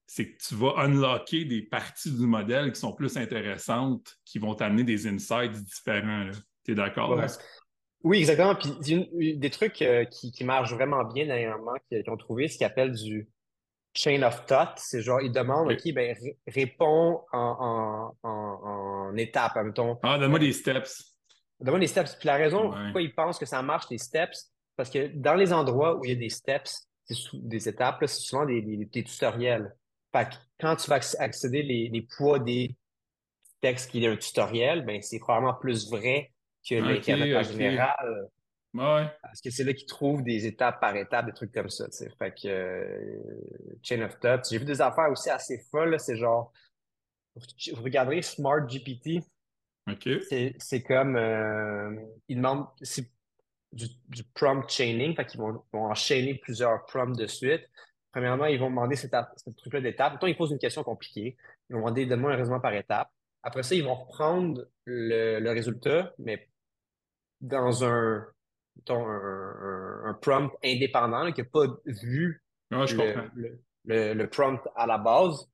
B: c'est que tu vas unlocker des parties du modèle qui sont plus intéressantes, qui vont t'amener des insights différents. Tu es d'accord?
C: Oui, exactement. Puis des trucs euh, qui, qui, marchent vraiment bien dernièrement, qu'ils ont trouvé, ce qu'ils appellent du chain of thought. C'est genre, ils demandent, OK, ben, réponds en, en, en, étapes, mettons.
B: Ah, donne-moi des steps.
C: Donne-moi des steps. Puis la raison pourquoi ils pensent que ça marche, les steps, parce que dans les endroits où il y a des steps, des étapes, c'est souvent des, des, tutoriels. Fait que quand tu vas accéder les, les poids des textes qui est un tutoriel, ben, c'est probablement plus vrai que okay, en général. Parce que c'est là qu'ils trouvent des étapes par étape, des trucs comme ça. Fait que euh, Chain of Thought. J'ai vu des affaires aussi assez folles. C'est genre. Vous regarderez Smart GPT. C'est comme. Euh, ils demandent. Du, du, prompt chaining. Fait qu'ils vont, vont, enchaîner plusieurs prompts de suite. Premièrement, ils vont demander cette, cette truc-là d'étape. Mettons, ils posent une question compliquée. Ils vont demander donne-moi un raisonnement par étape. Après ça, ils vont reprendre le, le résultat, mais dans un, un, un, prompt indépendant qui n'a pas vu
B: le,
C: le, le, prompt à la base.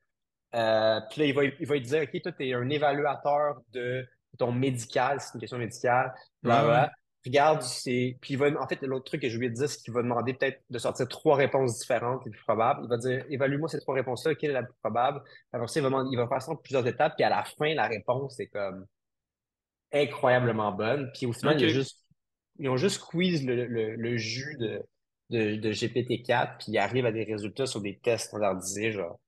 C: Euh, puis là, il va, il va dire OK, toi, tu es un évaluateur de ton médical, c'est une question médicale. Regarde, c'est. Puis il va. En fait, l'autre truc que je voulais dire, c'est qu'il va demander peut-être de sortir trois réponses différentes les plus probables. Il va dire évalue-moi ces trois réponses-là, quelle est la plus probable? Alors, ça, il va, il va faire ça en plusieurs étapes, puis à la fin, la réponse est comme incroyablement bonne. Puis au final, juste, ils ont juste squeeze le, le, jus de, de, de GPT-4, puis ils arrivent à des résultats sur des tests standardisés, genre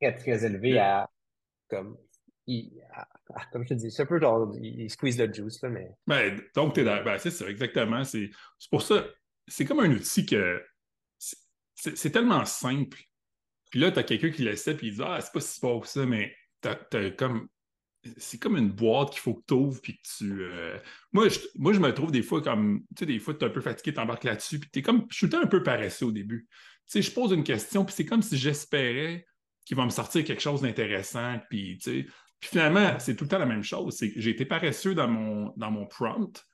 C: très, très élevés à comme. Comme je te dis, c'est un peu genre, ils squeeze le juice, là, mais.
B: Ben, donc, t'es dans... ben, c'est ça, exactement. C'est pour ça, c'est comme un outil que c'est tellement simple. Puis là, tu as quelqu'un qui l'essaie, puis il dit Ah, c'est pas si fort ça, mais t'as as comme c'est comme une boîte qu'il faut que tu ouvres puis que tu. Euh, moi, je, moi, je me trouve des fois comme. Tu sais, des fois, tu es un peu fatigué, tu embarques là-dessus, puis tu es comme. Je suis un peu paresseux au début. Tu sais, je pose une question, puis c'est comme si j'espérais qu'il va me sortir quelque chose d'intéressant, puis tu sais. Puis finalement, c'est tout le temps la même chose. C'est j'ai été paresseux dans mon, dans mon prompt.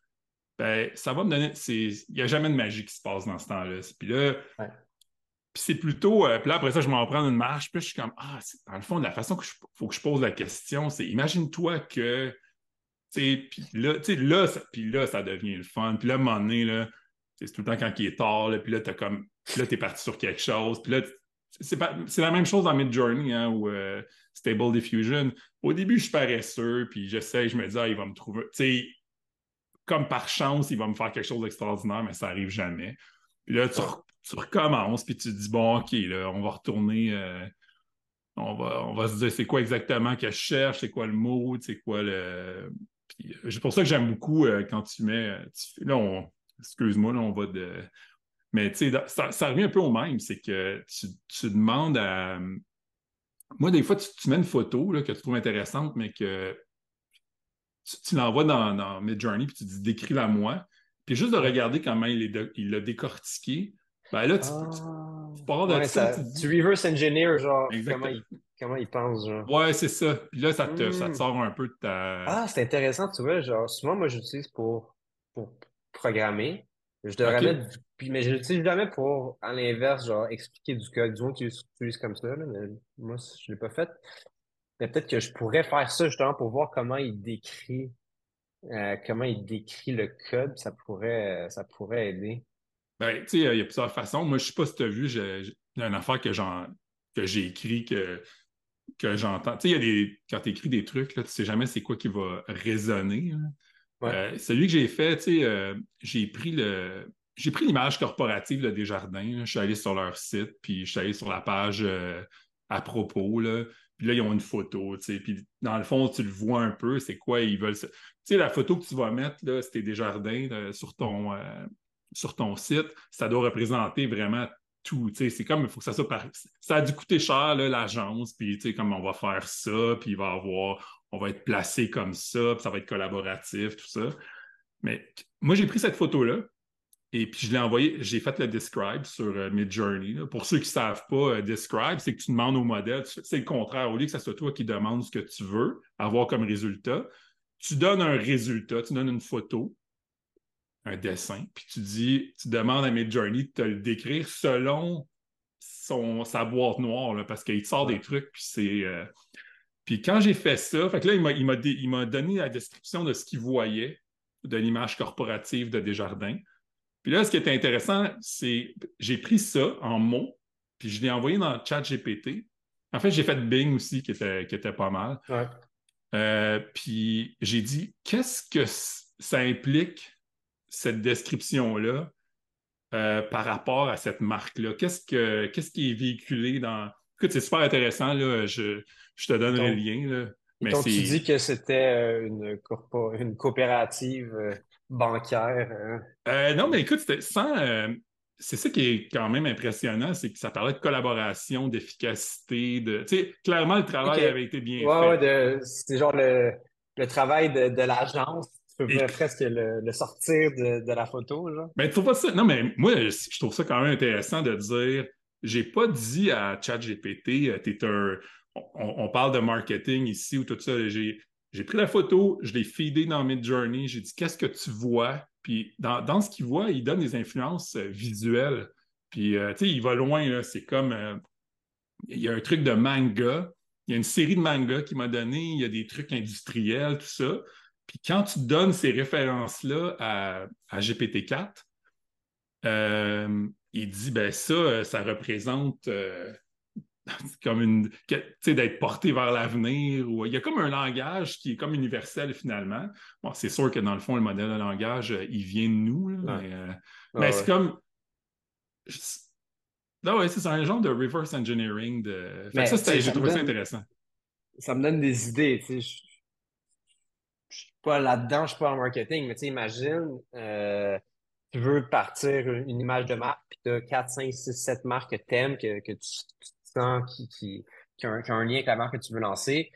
B: Ben, ça va me donner. Il n'y a jamais de magie qui se passe dans ce temps-là. Puis là, puis c'est plutôt. Euh, puis là, après ça, je m'en prends une marche. Puis je suis comme, ah, dans le fond, de la façon qu'il faut que je pose la question, c'est imagine-toi que. Puis là, là, ça, puis là, ça devient le fun. Puis là, à un moment donné, là, c'est tout le temps quand il est tard. Là, puis là, t'as comme. Puis là, t'es parti sur quelque chose. Puis là, c'est, la même chose dans Midjourney hein, ou euh, Stable Diffusion. Au début, je suis paresseux, puis j'essaie, je me dis, ah, il va me trouver. Tu sais, comme par chance, il va me faire quelque chose d'extraordinaire, mais ça arrive jamais. Puis là, tu, tu recommences, puis tu te dis, bon, OK, là, on va retourner, euh, on, va, on va se dire, c'est quoi exactement que je cherche, c'est quoi le mot, c'est quoi le. Puis, c'est pour ça que j'aime beaucoup euh, quand tu mets. là, on, excuse-moi, là, on va de. Mais tu sais, ça, revient un peu au même, c'est que tu, demandes à. Moi, des fois, tu, mets une photo là, que tu trouves intéressante, mais que tu, l'envoies dans, dans Midjourney, puis tu dis décris-la moi. Puis juste de regarder comment il l'a décortiqué, ben là, tu,
C: ah. de ça, Tu reverse engineer, genre, comment comment il pense, genre.
B: Ouais, c'est ça. Puis là, ça te, ça te
C: Hmm.
B: sort un peu de ta.
C: Ah, c'est intéressant, tu vois. Genre, souvent, moi, j'utilise pour, pour programmer. Je devrais
B: Ok.
C: mettre du- mais je l'utilise jamais pour, à l'inverse, genre, expliquer du code. Du moins, tu l'utilises comme ça, là, mais moi, je l'ai pas fait. Mais peut-être que je pourrais faire ça, justement, pour voir comment il décrit, euh, comment il décrit le code. Ça pourrait, ça pourrait aider.
B: Ben, tu sais, il y a plusieurs façons. Moi, je sais pas si tu as vu, il y a une affaire que j'ai écrit, que, que j'entends. Tu sais, il y a des. Quand tu écris des trucs, là, tu sais jamais c'est quoi qui va résonner. là. Euh, celui que j'ai fait, tu sais, euh, j'ai pris le. J'ai pris l'image corporative là, des jardins. là. Je suis allé sur leur site, puis je suis allé sur la page euh, à propos. Là. Puis là, ils ont une photo, tu sais. Puis dans le fond, tu le vois un peu, c'est quoi ils veulent. Tu sais, la photo que tu vas mettre, là, c'était des jardins là, sur ton. sur ton site, ça doit représenter vraiment tout. C'est comme, il faut que ça soit par... Ça a dû coûter cher, l'agence, puis tu sais, comme on va faire ça, puis il va avoir, on va être placé comme ça, puis ça va être collaboratif, tout ça. Mais moi, j'ai pris cette photo-là, et puis je l'ai envoyé, j'ai fait le describe sur euh, Midjourney. là. Pour ceux qui ne savent pas, euh, describe, c'est que tu demandes au modèle, c'est le contraire, au lieu que ce soit toi qui demandes ce que tu veux avoir comme résultat, tu donnes un résultat, tu donnes une photo, un dessin, puis tu dis, tu demandes à Midjourney de te le décrire selon son, sa boîte noire, là, parce qu'il te sort des trucs, puis c'est. euh, Puis quand j'ai fait ça, fait que là, il m'a, donné la description de ce qu'il voyait de l'image corporative de Desjardins. Puis là, ce qui était intéressant, c'est j'ai pris ça en mots, puis je l'ai envoyé dans le chat GPT. En fait, j'ai fait Bing aussi, qui était, qui était pas mal.
C: Ouais.
B: Euh, puis j'ai dit, qu'est-ce que ça implique, cette description-là, euh, par rapport à cette marque-là? Qu'est-ce, que, qu'est-ce qui est véhiculé dans... Écoute, c'est super intéressant, là. Je, je te donnerai le lien, là. Mais
C: Donc, tu dis que c'était euh, une, corpo- une coopérative euh, bancaire. hein?
B: Euh, non, mais écoute, c'était sans... euh, c'est ça qui est quand même impressionnant, c'est que ça parlait de collaboration, d'efficacité, de... Tu sais, clairement, le travail avait été bien
C: Ouais,
B: fait.
C: ouais, c'est genre le, le travail de, de l'agence. Tu peux
B: Et-
C: presque le, le sortir de, de la photo, genre.
B: Mais tu trouves pas ça? Non, mais moi, je trouve ça quand même intéressant de dire j'ai pas dit à ChatGPT, t'es un. On, parle de marketing ici ou tout ça. J'ai, pris la photo, je l'ai feedé dans Midjourney, j'ai dit qu'est-ce que tu vois? Puis dans, ce qu'il voit, il donne des influences euh, visuelles. Puis, euh, tu sais, il va loin. C'est comme. euh, il y a un truc de manga. Il y a une série de mangas qu'il m'a donné. Il y a des trucs industriels, tout ça. Puis quand tu donnes ces références-là à, à GPT-4, euh, il dit, ben ça, ça représente [LAUGHS] comme une... Tu sais, d'être porté vers l'avenir. Ou... Il y a comme un langage qui est comme universel finalement. Bon, c'est sûr que dans le fond, le modèle de langage, euh, il vient de nous. là,
C: Ouais.
B: Mais, euh,
C: Ah
B: mais
C: ouais.
B: c'est comme... Non, ouais, c'est un genre de reverse engineering. De... Fait que
C: Mais,
B: ça, j'ai trouvé ça intéressant.
C: Ça me donne des idées, tu sais. Je suis pas là-dedans, je suis pas en marketing, mais tu sais, imagine, euh, tu veux partir une, une image de marque, puis tu as 4, 5, 6, 7 marques que tu aimes, que, que tu, qui, qui, qui, ont, un- lien avec la marque que tu veux lancer.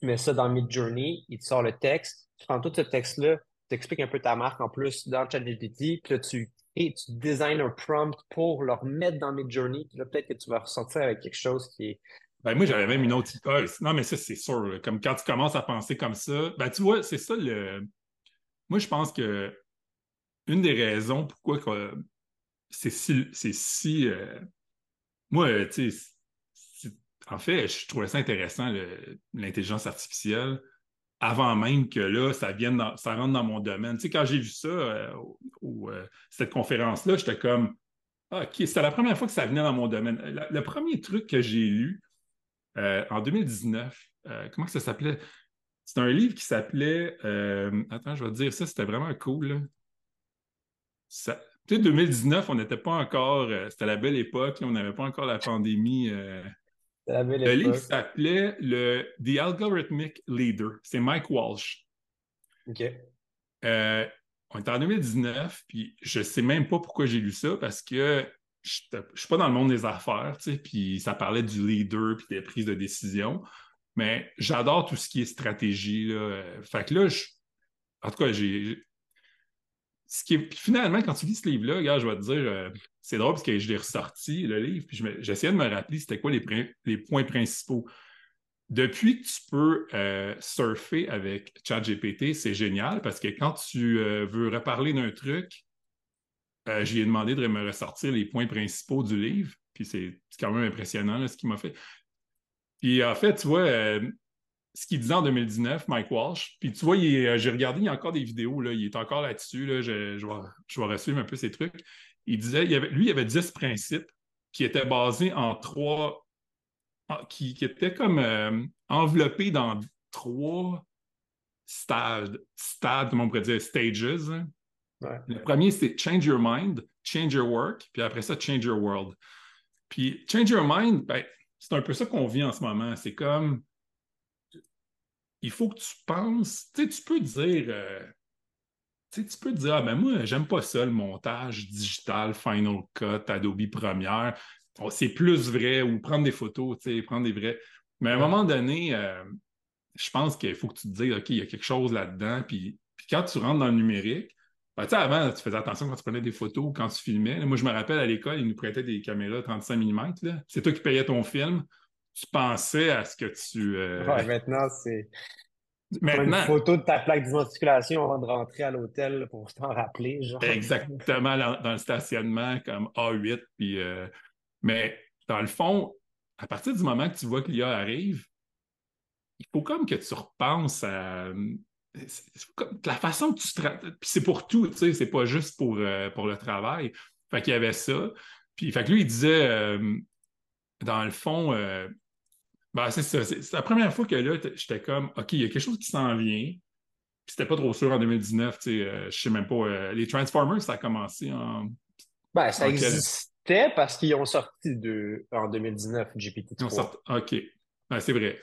C: Tu mets ça dans Midjourney, il te sort le texte. Tu prends tout ce texte-là, tu expliques un peu ta marque en plus dans ChatGPT, puis là, tu, et tu designes un prompt pour le remettre dans Midjourney. Puis là, peut-être que tu vas ressortir avec quelque chose qui est.
B: Ben, moi, j'avais même une autre hypothèse. Non, mais ça, c'est sûr. Comme quand tu commences à penser comme ça, ben, tu vois, c'est ça le. Moi, je pense que une des raisons pourquoi c'est si. Si euh, Moi, tu sais, en fait, je trouvais ça intéressant, l'intelligence artificielle, avant même que là, ça vienne rentre dans mon domaine. Tu sais, quand j'ai vu ça, euh, euh, cette conférence-là, j'étais comme. Ah, OK, c'était la première fois que ça venait dans mon domaine. Le premier truc que j'ai lu, euh, en 2019. Euh, comment ça s'appelait? C'est un livre qui s'appelait. attends, je vais dire ça, c'était vraiment cool. Ça, tu sais, 2019, on n'était pas encore. c'était la belle époque, on n'avait pas encore la pandémie. Le livre s'appelait le The Algorithmic Leader. C'est Mike Walsh.
C: OK.
B: Euh, on est en 2019, puis je sais même pas pourquoi j'ai lu ça, parce que je ne suis pas dans le monde des affaires, tu sais, puis ça parlait du leader, puis des prises de décision, mais j'adore tout ce qui est stratégie, là. Fait que là, je- en tout cas, j'ai... Ce qui est... finalement, quand tu lis ce livre-là, je vais te dire, euh, c'est drôle parce que je l'ai ressorti, le livre, puis j'essayais de me rappeler c'était quoi les, points principaux. depuis que tu peux euh, surfer avec ChatGPT, c'est génial parce que quand tu euh, veux reparler d'un truc, euh, j'ai demandé de me ressortir les points principaux du livre. Puis c'est quand même impressionnant ce qu'il m'a fait. Puis en fait, tu vois, ce qu'il disait en 2019, Mike Walsh, puis tu vois, j'ai regardé, il y a encore des vidéos, là, il est encore là-dessus, là, je, je, vais, je vais un peu ces trucs. Il disait, il avait, lui, il avait 10 principes qui étaient basés en trois qui, était comme euh, enveloppé dans trois stades, stades, on pourrait dire, stages. Hein. Le premier, c'est change your mind, change your work, puis après ça, change your world. Puis change your mind, ben, c'est un peu ça qu'on vit en ce moment. C'est comme, il faut que tu penses, tu sais, tu peux dire, euh, tu peux dire, ah ben moi, j'aime pas ça, le montage digital, Final Cut, Adobe Premiere c'est plus vrai ou prendre des photos, prendre des vrais. Mais à un moment donné, euh, je pense qu'il faut que tu te dises, OK, il y a quelque chose là-dedans. Puis, quand tu rentres dans le numérique, ben, avant, tu faisais attention quand tu prenais des photos ou quand tu filmais. moi, je me rappelle à l'école, ils nous prêtaient des caméras 35 mm. C'est toi qui payais ton film. Tu pensais à ce que tu.
C: Euh, maintenant, c'est. Maintenant, une photo de ta plaque d'immatriculation avant de rentrer à l'hôtel pour t'en rappeler.
B: Exactement, dans, le stationnement, comme A8. Puis, euh, mais dans le fond, à partir du moment que tu vois que l'IA arrive, il faut comme que tu repenses à la façon que tu. Puis c'est pour tout, tu sais, c'est pas juste pour, euh, pour le travail. Fait qu'il y avait ça. Puis, fait que lui, il disait, euh, dans le fond, euh, ben, c'est ça. C'est la première fois que là, j'étais comme, OK, il y a quelque chose qui s'en vient. Puis c'était pas trop sûr en 2019, tu sais, je sais même pas. les Transformers, ça a commencé en.
C: Ben, ça existe c'était parce qu'ils ont sorti de, en 2019 GPT-3.
B: OK. c'est vrai.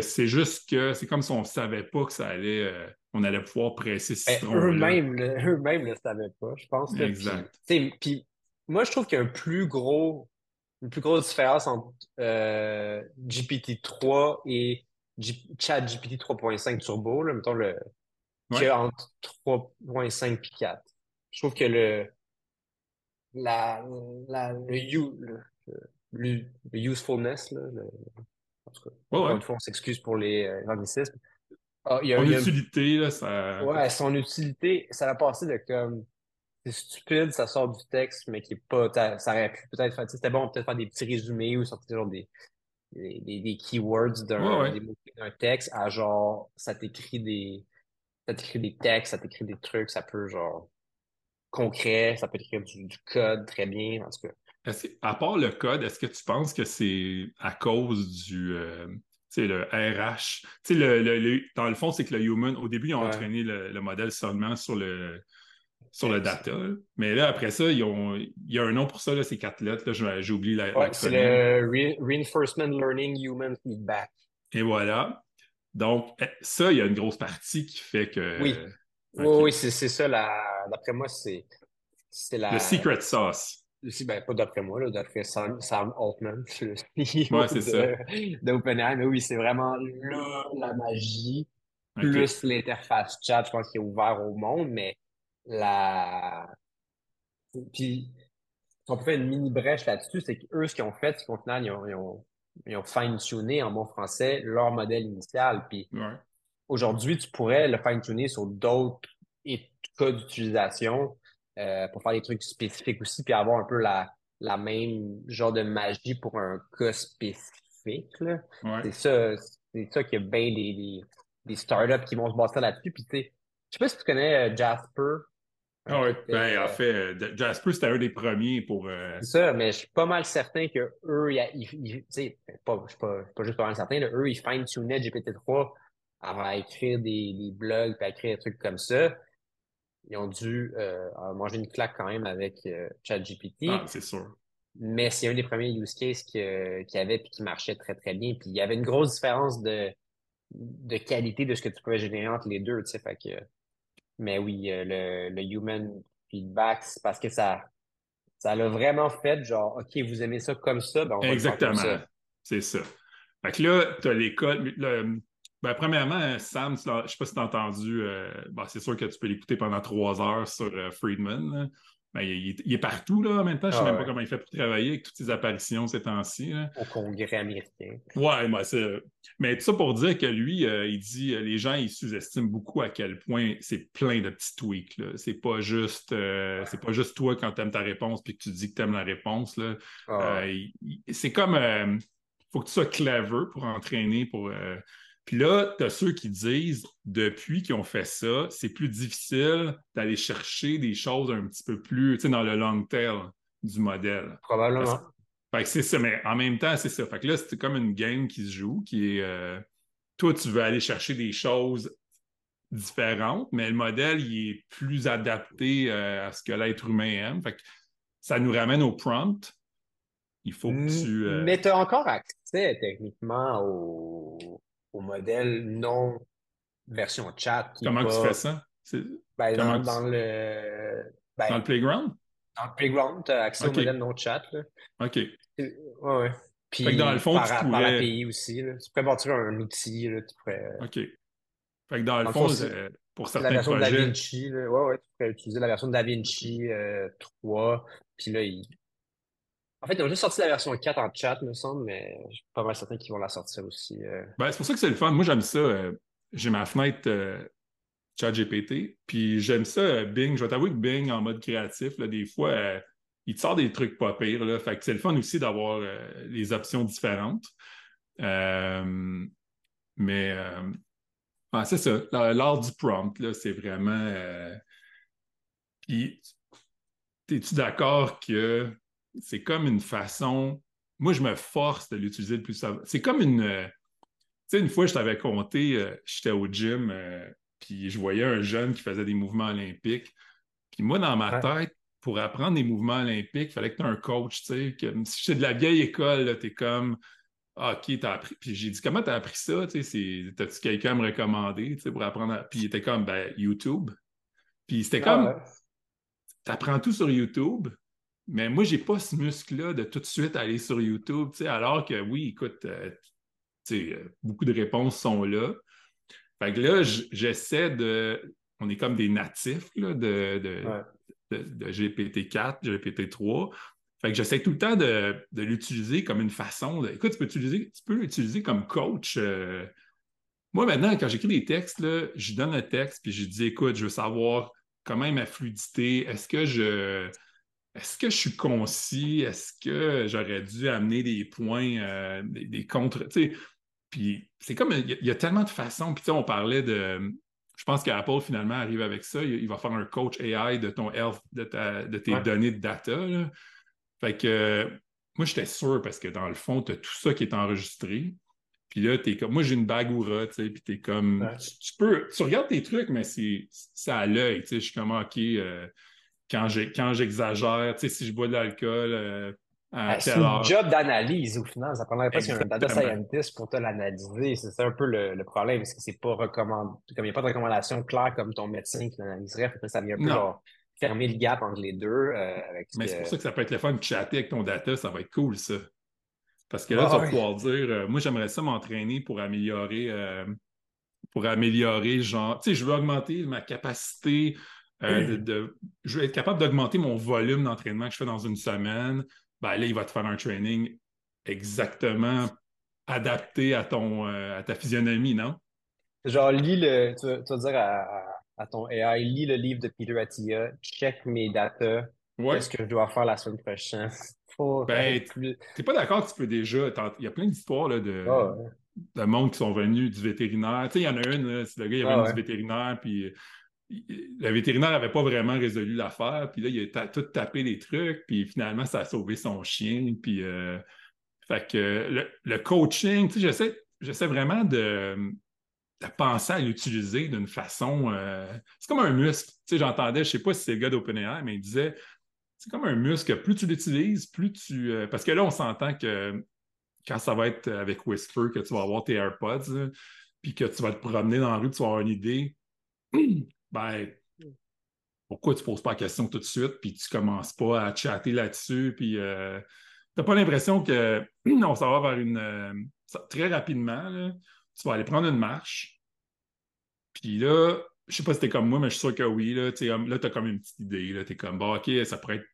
B: c'est juste que c'est comme si on ne savait pas que ça allait, euh, on allait pouvoir presser ce
C: ben, Eux-mêmes ne le savaient pas, je pense.
B: exact.
C: Puis, moi, je trouve qu'il y a un plus gros, une plus grosse différence entre euh, GPT-3 et ChatGPT 3.5 Turbo, là, mettons le, entre 3.5 et 4. Je trouve que le, la, la, le, le, usefulness, là, en tout cas, une fois, on s'excuse pour les euh, anglicismes.
B: Ah, son utilité, là, ça.
C: Ouais, son utilité, ça va passer de comme. C'est stupide, ça sort du texte, mais qui est pas. Ça aurait pu peut-être faire. C'était bon, peut-être faire des petits résumés ou sortir genre des, des, des, keywords d'un texte à genre, ça t'écrit des. Ça t'écrit des textes, ça t'écrit des trucs, ça peut genre concret, ça peut écrire du, code très bien, en tout cas.
B: à part le code, est-ce que tu penses que c'est à cause du euh, le RH? Le, dans le fond, c'est que le human, au début, ils ont entraîné le, modèle seulement sur le, sur le data. Mais là, après ça, ils ont, il y a un nom pour ça, ces quatre lettres. J'ai oublié la.
C: c'est le Reinforcement Learning Human Feedback.
B: Et voilà. Donc, eh, ça, il y a une grosse partie qui fait que.
C: Oui. Oui, c'est ça. D'après moi, c'est la.
B: Le secret sauce.
C: Ben, pas d'après moi, d'après Sam, Altman, [LAUGHS]
B: le CEO
C: d'OpenAI. Mais oui, c'est vraiment là la magie, plus l'interface chat, je pense, qui est ouvert au monde, mais la. Puis, on peut faire une mini brèche là-dessus, c'est qu'eux, ce qu'ils ont fait, c'est qu'au final, ils ont, ils ont, fine-tuné en bon français leur modèle initial. Puis, Aujourd'hui, tu pourrais le fine-tuner sur d'autres cas d'utilisation euh, pour faire des trucs spécifiques aussi, puis avoir un peu la, la même genre de magie pour un cas spécifique. C'est ça, c'est ça qu'il y a bien des, des, startups qui vont se baser là-dessus. Puis tu sais, je sais pas si tu connais euh, Jasper.
B: Ah oui, ben, en fait, Jasper, c'était un des premiers pour. Euh,
C: c'est ça, mais je suis pas mal certain que eux, ils, sais, pas, je suis pas, pas, juste pas mal certain, eux, ils fine-tunaient GPT-3 à écrire des, des blogs, puis à écrire des trucs comme ça, ils ont dû euh, manger une claque quand même avec euh, ChatGPT.
B: Ah, c'est sûr.
C: Mais c'est un des premiers use cases qu'il y avait puis qui marchait très, très bien. Puis il y avait une grosse différence de, de qualité de ce que tu pouvais générer entre les deux, tu sais. Fait que, mais oui, euh, le, le human feedback, c'est parce que ça, ça l'a vraiment fait genre, OK, vous aimez ça comme ça, ben on va
B: Exactement. C'est ça. Fait que là, tu as l'école, ben, premièrement, Sam, je ne sais pas si tu as entendu, euh, ben, c'est sûr que tu peux l'écouter pendant trois heures sur euh, Friedman. Ben, il, est partout là, en même temps. Je ne sais
C: Ah
B: même pas comment il fait pour travailler avec toutes ses apparitions ces temps-ci.
C: Au Congrès américain.
B: Ouais, moi, c'est. Mais tout ça pour dire que lui, euh, il dit euh, les gens, ils sous-estiment beaucoup à quel point c'est plein de petits tweaks. Là. C'est pas juste euh, c'est pas juste toi quand tu aimes ta réponse puis que tu dis que tu aimes la réponse. Là.
C: Ah,
B: Euh, il- il- c'est comme faut que tu sois clever pour entraîner pour. Puis là, tu as ceux qui disent depuis qu'ils ont fait ça, c'est plus difficile d'aller chercher des choses un petit peu plus, tu sais, dans le long tail du modèle.
C: probablement.
B: Fait que c'est ça, mais en même temps, c'est ça. Fait que là, c'est comme une game qui se joue, qui est euh, toi, tu veux aller chercher des choses différentes, mais le modèle, il est plus adapté euh, à ce que l'être humain aime. Fait que ça nous ramène au prompt. Il faut que tu. euh,
C: Mais tu as encore accès techniquement au, au modèle non version chat.
B: comment
C: pas-
B: tu fais ça?
C: Ben,
B: comment
C: dans,
B: tu-
C: dans le, ben,
B: dans le playground?
C: dans le playground, tu as accès au modèle non chat. Là.
B: OK.
C: Ouais, ouais. Puis
B: Fait que dans le fond,
C: par,
B: tu
C: par
B: pourrais-
C: API aussi. Là. Tu pourrais bâtir un outil. Là, tu pourrais,
B: OK. Fait que dans le
C: Dans
B: fond,
C: fond, c'est-
B: euh, pour
C: C'est la
B: certains
C: version de. DaVinci. Là. Ouais, ouais, tu pourrais utiliser la version de DaVinci euh, 3. Puis là, ils... En fait, ils ont juste sorti la version 4 en chat, me semble, mais je suis pas mal certain qu'ils vont la sortir aussi. euh.
B: Ben, c'est pour ça que c'est le fun. Moi, j'aime ça. euh, j'ai ma fenêtre euh, ChatGPT, puis j'aime ça, euh, Bing. Je vais t'avouer que Bing, en mode créatif, là, des fois, il te sort des trucs pas pires. Là, fait que c'est le fun aussi d'avoir les options différentes. Mais c'est ça. La- L'art du prompt, là, c'est vraiment. Puis, es-tu d'accord que c'est comme une façon. Moi, je me force de l'utiliser le plus. C'est comme une. euh, Tu sais, une fois, je t'avais compté, euh, j'étais au gym, euh, puis je voyais un jeune qui faisait des mouvements olympiques. Puis moi, dans ma
C: Ouais.
B: tête, pour apprendre des mouvements olympiques, il fallait que tu aies un coach, tu sais. Que, si j'étais de la vieille école, tu es comme. Ah, OK, t'as appris. Puis j'ai dit, comment t'as appris ça? Tu sais, c'est- T'as-tu quelqu'un à me recommander tu sais, pour apprendre? à- Puis il était comme, ben, YouTube. Puis c'était comme,
C: Ah ouais.
B: t'apprends tout sur YouTube, mais moi, j'ai pas ce muscle-là de tout de suite aller sur YouTube, alors que oui, écoute, euh, euh, beaucoup de réponses sont là. Fait que là, j'essaie de. On est comme des natifs là, de, de,
C: Ouais.
B: de- de GPT-4, GPT-3. Fait que j'essaie tout le temps de, de l'utiliser comme une façon de. Écoute, tu peux l'utiliser, tu peux l'utiliser comme coach. euh. Moi, maintenant, quand j'écris des textes, là, je donne le texte puis je dis écoute, je veux savoir comment est ma fluidité. Est-ce que je. Est-ce que je suis concis? Est-ce que j'aurais dû amener des points, euh, des, des contre. Tu sais, puis c'est comme, il y, a- il y a tellement de façons. Puis tu sais, on parlait de, je pense qu'Apple finalement arrive avec ça. Il, il va faire un coach AI de ton health, de, ta- de tes
C: Ouais.
B: données de data. là. Fait que euh, moi, j'étais sûr parce que dans le fond, tu as tout ça qui est enregistré. Puis là, t'es comme, moi, j'ai une bague Oura, tu sais, puis t'es comme,
C: Ouais.
B: tu, tu peux, tu regardes tes trucs, mais c'est c'est à l'œil, tu sais. Je suis comme, OK, euh, quand j'exagère, tu sais, si je bois de l'alcool euh,
C: Ah, C'est un job d'analyse au final. Ça prendrait presque un data scientist pour te l'analyser. C'est ça un peu le, le problème, parce que c'est pas recommandé. Comme il n'y a pas de recommandation claire comme ton médecin qui l'analyserait, ça vient un peu genre, fermer le gap entre les deux. euh, avec
B: Mais c'est pour ça que ça peut être le fun de chatter avec ton data, ça va être cool, ça. Parce que là, tu vas pouvoir dire, euh, moi, j'aimerais ça m'entraîner pour améliorer, pour améliorer, genre, tu sais, je veux augmenter ma capacité euh, de, de- je veux être capable d'augmenter mon volume d'entraînement que je fais dans une semaine. Ben là, il va te faire un training exactement adapté à ton, euh, à ta physionomie, non?
C: Genre, lis le. Tu vas, tu vas dire à, à- ton AI, lis le livre de Peter Attia, check mes data,
B: Ouais.
C: qu'est-ce que je dois faire la semaine prochaine? [LAUGHS]
B: Ben,
C: plus.
B: T'es pas d'accord que tu peux déjà. Il y a plein d'histoires là, de,
C: Ah, ouais.
B: de monde qui sont venus du vétérinaire. Tu sais, il y en a une, là, c'est le gars, il est
C: Ah
B: venu
C: ouais.
B: du vétérinaire, puis le vétérinaire n'avait pas vraiment résolu l'affaire, puis là, il a tout tapé les trucs, puis finalement, ça a sauvé son chien, puis... euh, fait que le, coaching, tu sais, j'essaie, vraiment de, penser à l'utiliser d'une façon... euh, c'est comme un muscle. Tu sais, j'entendais, je sais pas si c'est le gars d'OpenAI, mais il disait, c'est comme un muscle, plus tu l'utilises, plus tu... euh, parce que là, on s'entend que quand ça va être avec Whisper, que tu vas avoir tes AirPods, puis que tu vas te promener dans la rue, tu vas avoir une idée, ben, pourquoi tu ne poses pas la question tout de suite, puis tu ne commences pas à chatter là-dessus, puis euh, tu n'as pas l'impression que [CLEARS THROAT] on s'en va vers une. euh, ça- très rapidement, là, tu vas aller prendre une marche, puis là, je sais pas si t'es comme moi, mais je suis sûr que oui. Là, tu as comme une petite idée. Tu es comme, bon, OK, ça pourrait être.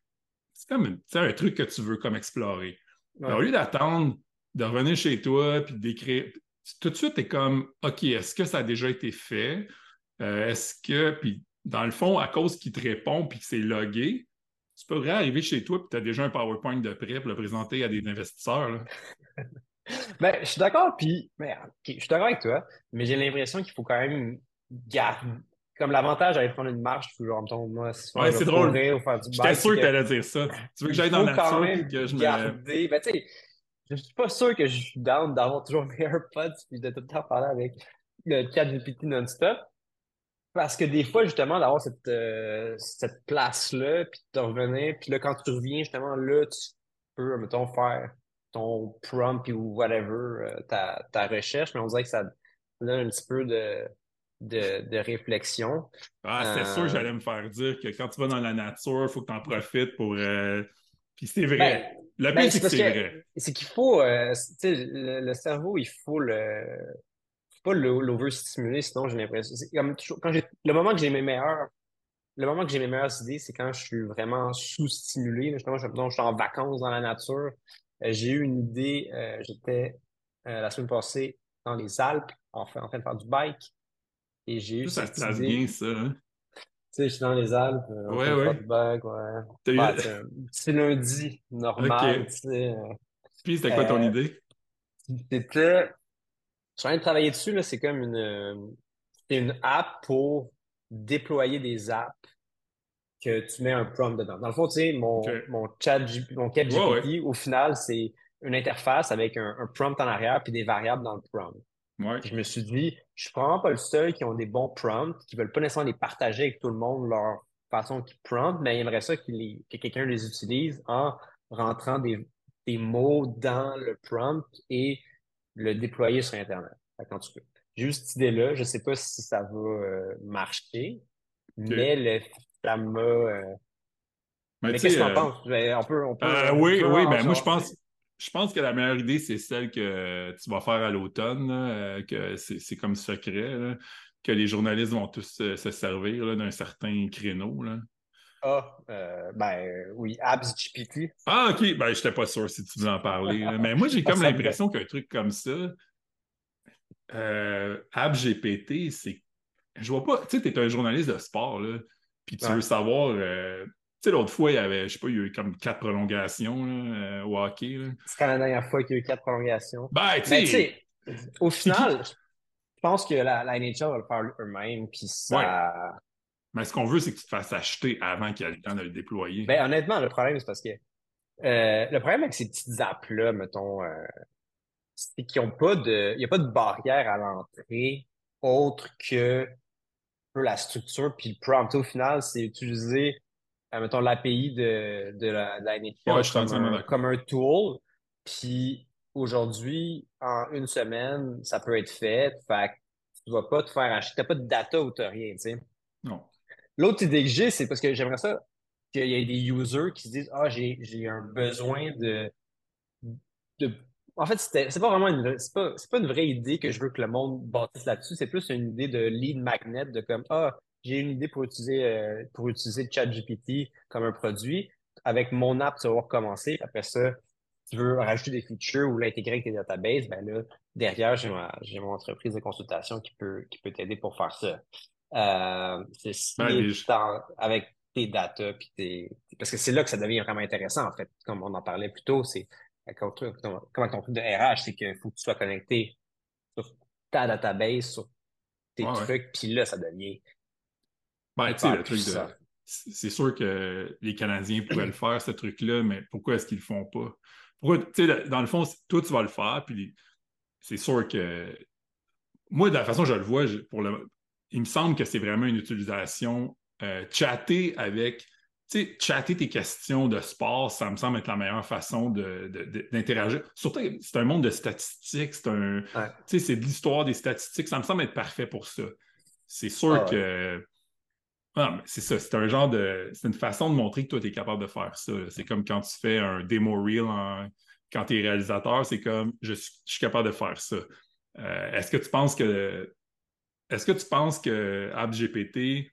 B: C'est comme un truc que tu veux comme explorer. au lieu d'attendre de revenir chez toi puis d'écrire, tout de suite, tu es comme, OK, est-ce que ça a déjà été fait? Euh, est-ce que, puis dans le fond, à cause qu'il te répond puis que c'est logué, tu peux arriver chez toi et tu as déjà un PowerPoint de prêt pour le présenter à des investisseurs. [LAUGHS]
C: ben, je suis d'accord, puis je suis d'accord avec toi, mais j'ai l'impression qu'il faut quand même garder. Comme l'avantage d'aller prendre une marche, toujours en moi,
B: ouais, c'est drôle. J'étais sûr que tu allais dire ça. Tu veux que j'aille dans la nature et que je
C: garder, me. Ben, tu sais, je suis pas sûr que je suis down d'avoir toujours mes AirPods et de tout le temps parler avec le chat GPT non-stop. Parce que des fois, justement, d'avoir cette, euh, cette place-là, puis de revenir, puis là, quand tu reviens, justement, là, tu peux, mettons, faire ton prompt ou whatever, euh, ta, ta, recherche, mais on dirait que ça donne un petit peu de, de, de réflexion.
B: Ah, c'était sûr que euh, j'allais me faire dire que quand tu vas dans la nature, il faut que tu en profites pour. Puis c'est vrai. Ben, le
C: ben,
B: c'est que c'est vrai.
C: C'est qu'il faut. le, le, cerveau, il faut le pas l'overstimuler, sinon j'ai l'impression. Comme quand le moment que j'ai mes meilleurs, le moment que j'ai mes meilleures idées, c'est quand je suis vraiment sous-stimulé. Justement, je, je suis en vacances dans la nature. Euh, j'ai eu une idée, euh, j'étais euh, la semaine passée dans les Alpes, en, en train de faire du bike. Et j'ai eu
B: ça,
C: cette
B: ça idée. bien, ça. Hein?
C: Tu sais, je suis dans les Alpes, en
B: ouais, ouais.
C: faire du bike, ouais. c'est lundi, [LAUGHS] normal, tu sais.
B: Puis, c'était quoi ton idée?
C: C'était suis en train de travailler dessus, là, c'est comme une, une app pour déployer des apps que tu mets un prompt dedans. Dans le fond, tu sais, mon, mon chat, mon GPT, au final, c'est une interface avec un, prompt en arrière puis des variables dans le prompt. Je me suis dit, je suis probablement pas le seul qui ont des bons prompts, qui veulent pas nécessairement les partager avec tout le monde, leur façon qu'ils prompt, mais il aimerait ça que quelqu'un les utilise en rentrant des, des mots dans le prompt et le déployer sur Internet. Quand tu peux. J'ai eu cette idée-là. Je ne sais pas si ça va euh, marcher, mais le, ça m'a. Euh, mais, qu'est-ce que tu en euh, penses? Ben, on peut, on peut,
B: oui, oui, ben moi je pense. Je pense que la meilleure idée, c'est celle que tu vas faire à l'automne, que c'est comme secret, que les journalistes vont tous se servir d'un certain créneau. Là.
C: Ah, euh, ben oui, Abs GPT.
B: Ah, ok, ben je n'étais pas sûr si tu voulais en parler. Mais moi, j'ai [LAUGHS] comme l'impression qu'un truc comme ça, euh, Abs GPT, c'est. Je vois pas. Tu sais, tu es un journaliste de sport, là, puis tu veux savoir. Euh, tu sais, l'autre fois, il y avait, je sais pas, il y a eu comme quatre prolongations là, au hockey.
C: C'est quand la dernière fois qu'il y a eu quatre prolongations.
B: Ben, tu sais.
C: Au final, je pense que la, la, NHL va le faire eux-mêmes, puis ça.
B: Mais ce qu'on veut, c'est que tu te fasses acheter avant qu'il y ait le temps de le déployer.
C: Ben, honnêtement, le problème, c'est parce que euh, le problème avec ces petites apps-là, mettons, euh, c'est qu'ils n'ont pas de. Il n'y a pas de barrière à l'entrée autre que la structure puis le prompt. Au final, c'est utiliser, euh, mettons, l'API de, de la, de la comme, un, tool. Puis aujourd'hui, en une semaine, ça peut être fait. Fait que tu ne vas pas te faire acheter. Tu n'as pas de data ou tu rien, tu sais.
B: Non.
C: L'autre idée que j'ai, c'est parce que j'aimerais ça qu'il y ait des users qui se disent Ah, j'ai, un besoin de, de. En fait, c'est pas vraiment une c'est pas, pas une vraie idée que je veux que le monde bâtisse là-dessus. C'est plus une idée de lead magnet, de comme Ah, j'ai une idée pour utiliser euh, utiliser ChatGPT comme un produit. Avec mon app, tu vas voir commencer. Après ça, tu veux rajouter des features ou l'intégrer avec tes databases, ben là, derrière, j'ai ma, j'ai mon entreprise de consultation qui peut, qui peut t'aider pour faire ça. Euh, avec tes data, puis parce que c'est là que ça devient vraiment intéressant, en fait, comme on en parlait plus tôt, c'est comme ton truc de RH, c'est qu'il faut que tu sois connecté sur ta database, sur tes trucs, puis là, ça devient.
B: Ben, tu sais, le truc de. C'est sûr que les Canadiens pourraient le faire, ce truc-là, mais pourquoi est-ce qu'ils le font pas? Pourquoi, tu sais, dans le fond, toi, tu vas le faire, puis c'est sûr que. Moi, de la façon dont je le vois, pour le, il me semble que c'est vraiment une utilisation. Euh, chatter avec, tu sais, chatter tes questions de sport, ça me semble être la meilleure façon d'interagir. Surtout, c'est un monde de statistiques, c'est un, tu sais, c'est de l'histoire des statistiques, ça me semble être parfait pour ça. C'est sûr ah que. Ah, c'est ça, c'est un genre de. C'est une façon de montrer que toi, tu es capable de faire ça. C'est comme quand tu fais un démo reel quand tu es réalisateur, c'est comme je suis, capable de faire ça. Euh, est-ce que tu penses que est-ce que tu penses que AppGPT,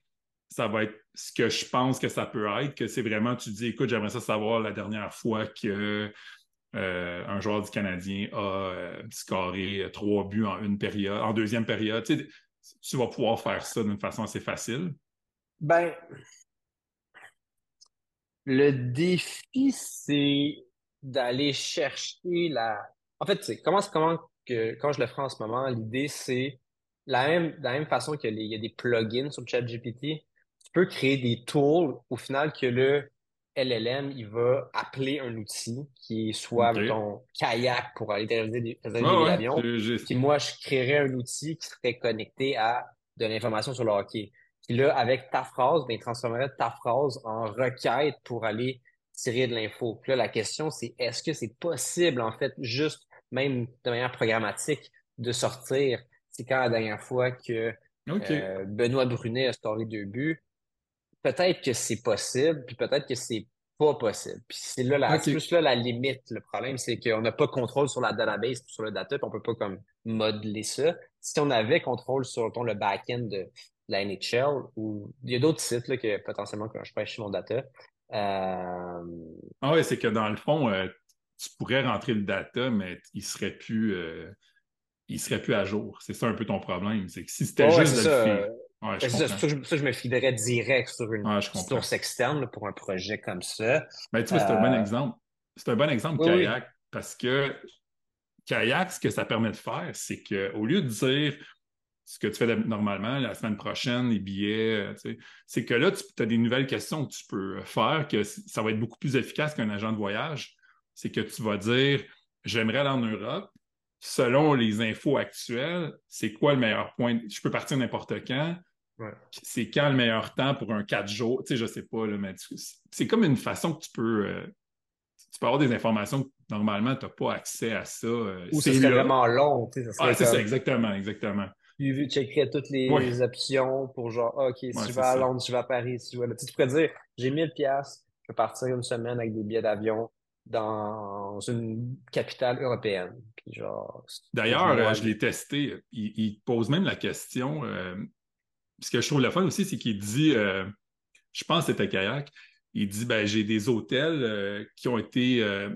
B: ça va être ce que je pense que ça peut être, que c'est vraiment, tu dis, écoute, j'aimerais ça savoir la dernière fois que euh, un joueur du Canadien a euh, scoré trois buts en une période, en deuxième période? Tu, tu vas pouvoir faire ça d'une façon assez facile.
C: Ben, le défi, c'est d'aller chercher la. En fait, comment, comment que, quand je le ferai en ce moment, l'idée, c'est la même, de la même façon qu'il y a des plugins sur ChatGPT, tu peux créer des tools au final que le LLM, il va appeler un outil qui est soit, ton kayak pour aller réaliser des, réaliser des avions. Puis moi, je créerais un outil qui serait connecté à de l'information sur le hockey. Puis là, avec ta phrase, ben, il transformerait ta phrase en requête pour aller tirer de l'info. Puis là, la question, c'est est-ce que c'est possible, en fait, juste, même de manière programmatique, de sortir? C'est quand la dernière fois que euh, Benoît Brunet a scoré deux buts, peut-être que c'est possible, puis peut-être que c'est pas possible. Puis c'est là la, plus là la limite. Le problème, c'est qu'on n'a pas contrôle sur la database, sur le data, puis on peut pas comme modeler ça. Si on avait contrôle sur le back-end de la NHL, ou il y a d'autres sites là, que potentiellement quand je pêche mon data. Euh...
B: Ah oui, c'est que dans le fond, euh, tu pourrais rentrer le data, mais il serait plus. Euh, il serait plus à jour. C'est ça un peu ton problème. C'est que si c'était juste de le
C: Ouais, ça, ça, je me fiderais direct sur une source externe pour un projet comme ça.
B: Mais ben, tu vois, c'est un bon euh, exemple. C'est un bon exemple, Kayak, parce que Kayak, ce que ça permet de faire, c'est qu'au lieu de dire ce que tu fais normalement la semaine prochaine, les billets, euh, c'est que là, tu as des nouvelles questions que tu peux faire, que ça va être beaucoup plus efficace qu'un agent de voyage. C'est que tu vas dire J'aimerais aller en Europe, selon les infos actuelles, c'est quoi le meilleur point? Je peux partir n'importe quand. C'est quand le meilleur temps pour un 4 jours? Tu sais, je sais pas, là, mais c'est comme une façon que tu peux. Euh, tu peux avoir des informations que normalement, tu n'as pas accès à ça.
C: Euh, Ou c'est vraiment long. Tu
B: sais, ça c'est ça, exactement, exactement.
C: Tu checkerais toutes les, options pour genre, ah, OK, si je vais à Londres, si je vais à Paris, si je vais Tu, tu pourrais dire, j'ai 1000 pièces je vais partir une semaine avec des billets d'avion dans une capitale européenne.
B: D'ailleurs, euh, je l'ai testé. Il, pose même la question ce que je trouve le fun aussi, c'est qu'il dit, euh, je pense que c'était Kayak, il dit ben, j'ai des hôtels euh, qui ont été. Euh,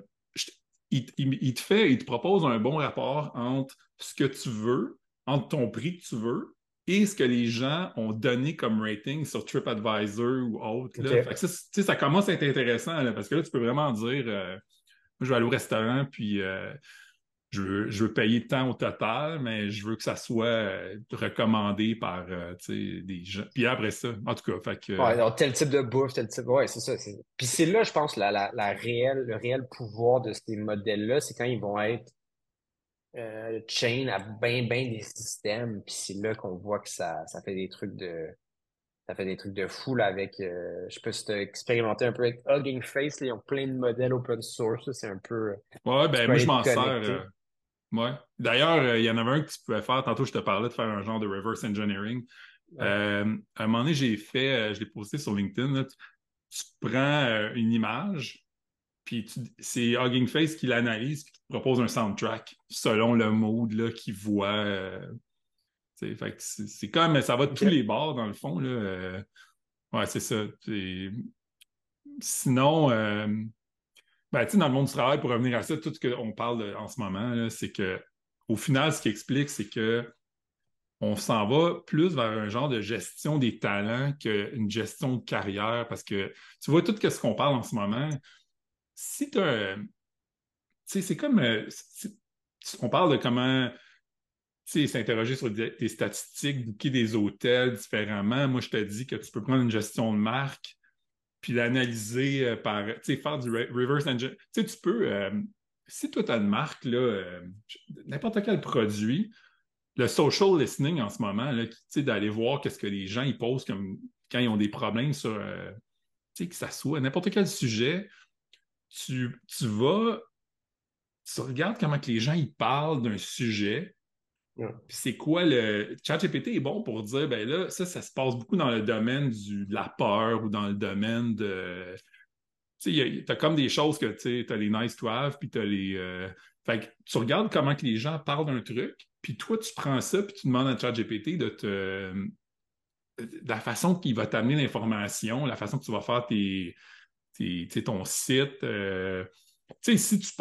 B: il, te fait, il te propose un bon rapport entre ce que tu veux, entre ton prix que tu veux et ce que les gens ont donné comme rating sur TripAdvisor ou autre. ça, ça, commence à être intéressant parce que là, tu peux vraiment dire je vais aller au restaurant, puis je veux, payer tant au total, mais je veux que ça soit euh, recommandé par euh, des gens. Puis après ça, en tout cas, fait que.
C: Ouais, tel type de bouffe, tel type. Ouais, c'est ça. Puis c'est là, je pense, la, la, réelle, le réel pouvoir de ces modèles-là, c'est quand ils vont être euh, chain à bien, bien des systèmes. Puis c'est là qu'on voit que ça, ça fait des trucs de. Ça fait des trucs de fou là, avec. je sais pas si expérimenté un peu avec Hugging Face. ils ont plein de modèles open source. C'est un peu.
B: Ouais, ben moi je m'en sers. Oui. D'ailleurs, euh, il y en avait un que tu pouvais faire. Tantôt, je te parlais de faire un genre de reverse engineering. Euh, à un moment donné, j'ai fait, euh, je l'ai posté sur LinkedIn. tu, prends une image, puis c'est Hugging Face qui l'analyse, puis qui te propose un soundtrack selon le mode qu'il voit. c'est comme ça va de tous les bords, dans le fond. Là. ouais, c'est ça. Sinon, ben, dans le monde du travail, pour revenir à ça, tout ce qu'on parle en ce moment, c'est que au final, ce qui explique, c'est que on s'en va plus vers un genre de gestion des talents qu'une gestion de carrière, parce que tu vois tout ce qu'on parle en ce moment. Si tu as. c'est comme. Euh, on parle de comment s'interroger sur des, statistiques, booker des hôtels différemment. Moi, je te dis que tu peux prendre une gestion de marque puis l'analyser euh, par, tu sais, faire du reverse engine. Tu sais, tu peux, euh, si toi, tu as une marque, n'importe quel produit, le social listening en ce moment, tu sais, d'aller voir qu'est-ce que les gens ils posent quand ils ont des problèmes sur, tu sais, que ça soit n'importe quel sujet, tu, tu vas, tu regardes comment que les gens ils parlent d'un sujet, c'est quoi le. ChatGPT est bon pour dire, ben là, ça, ça se passe beaucoup dans le domaine du, de la peur ou dans le domaine de. Tu sais, t'as comme des choses que tu as les nice to have, puis t'as les. Euh, fait que tu regardes comment que les gens parlent d'un truc, Puis toi, tu prends ça, puis tu demandes à ChatGPT de te. de la façon qu'il va t'amener l'information, la façon que tu vas faire tes, ton site. Euh, si tu.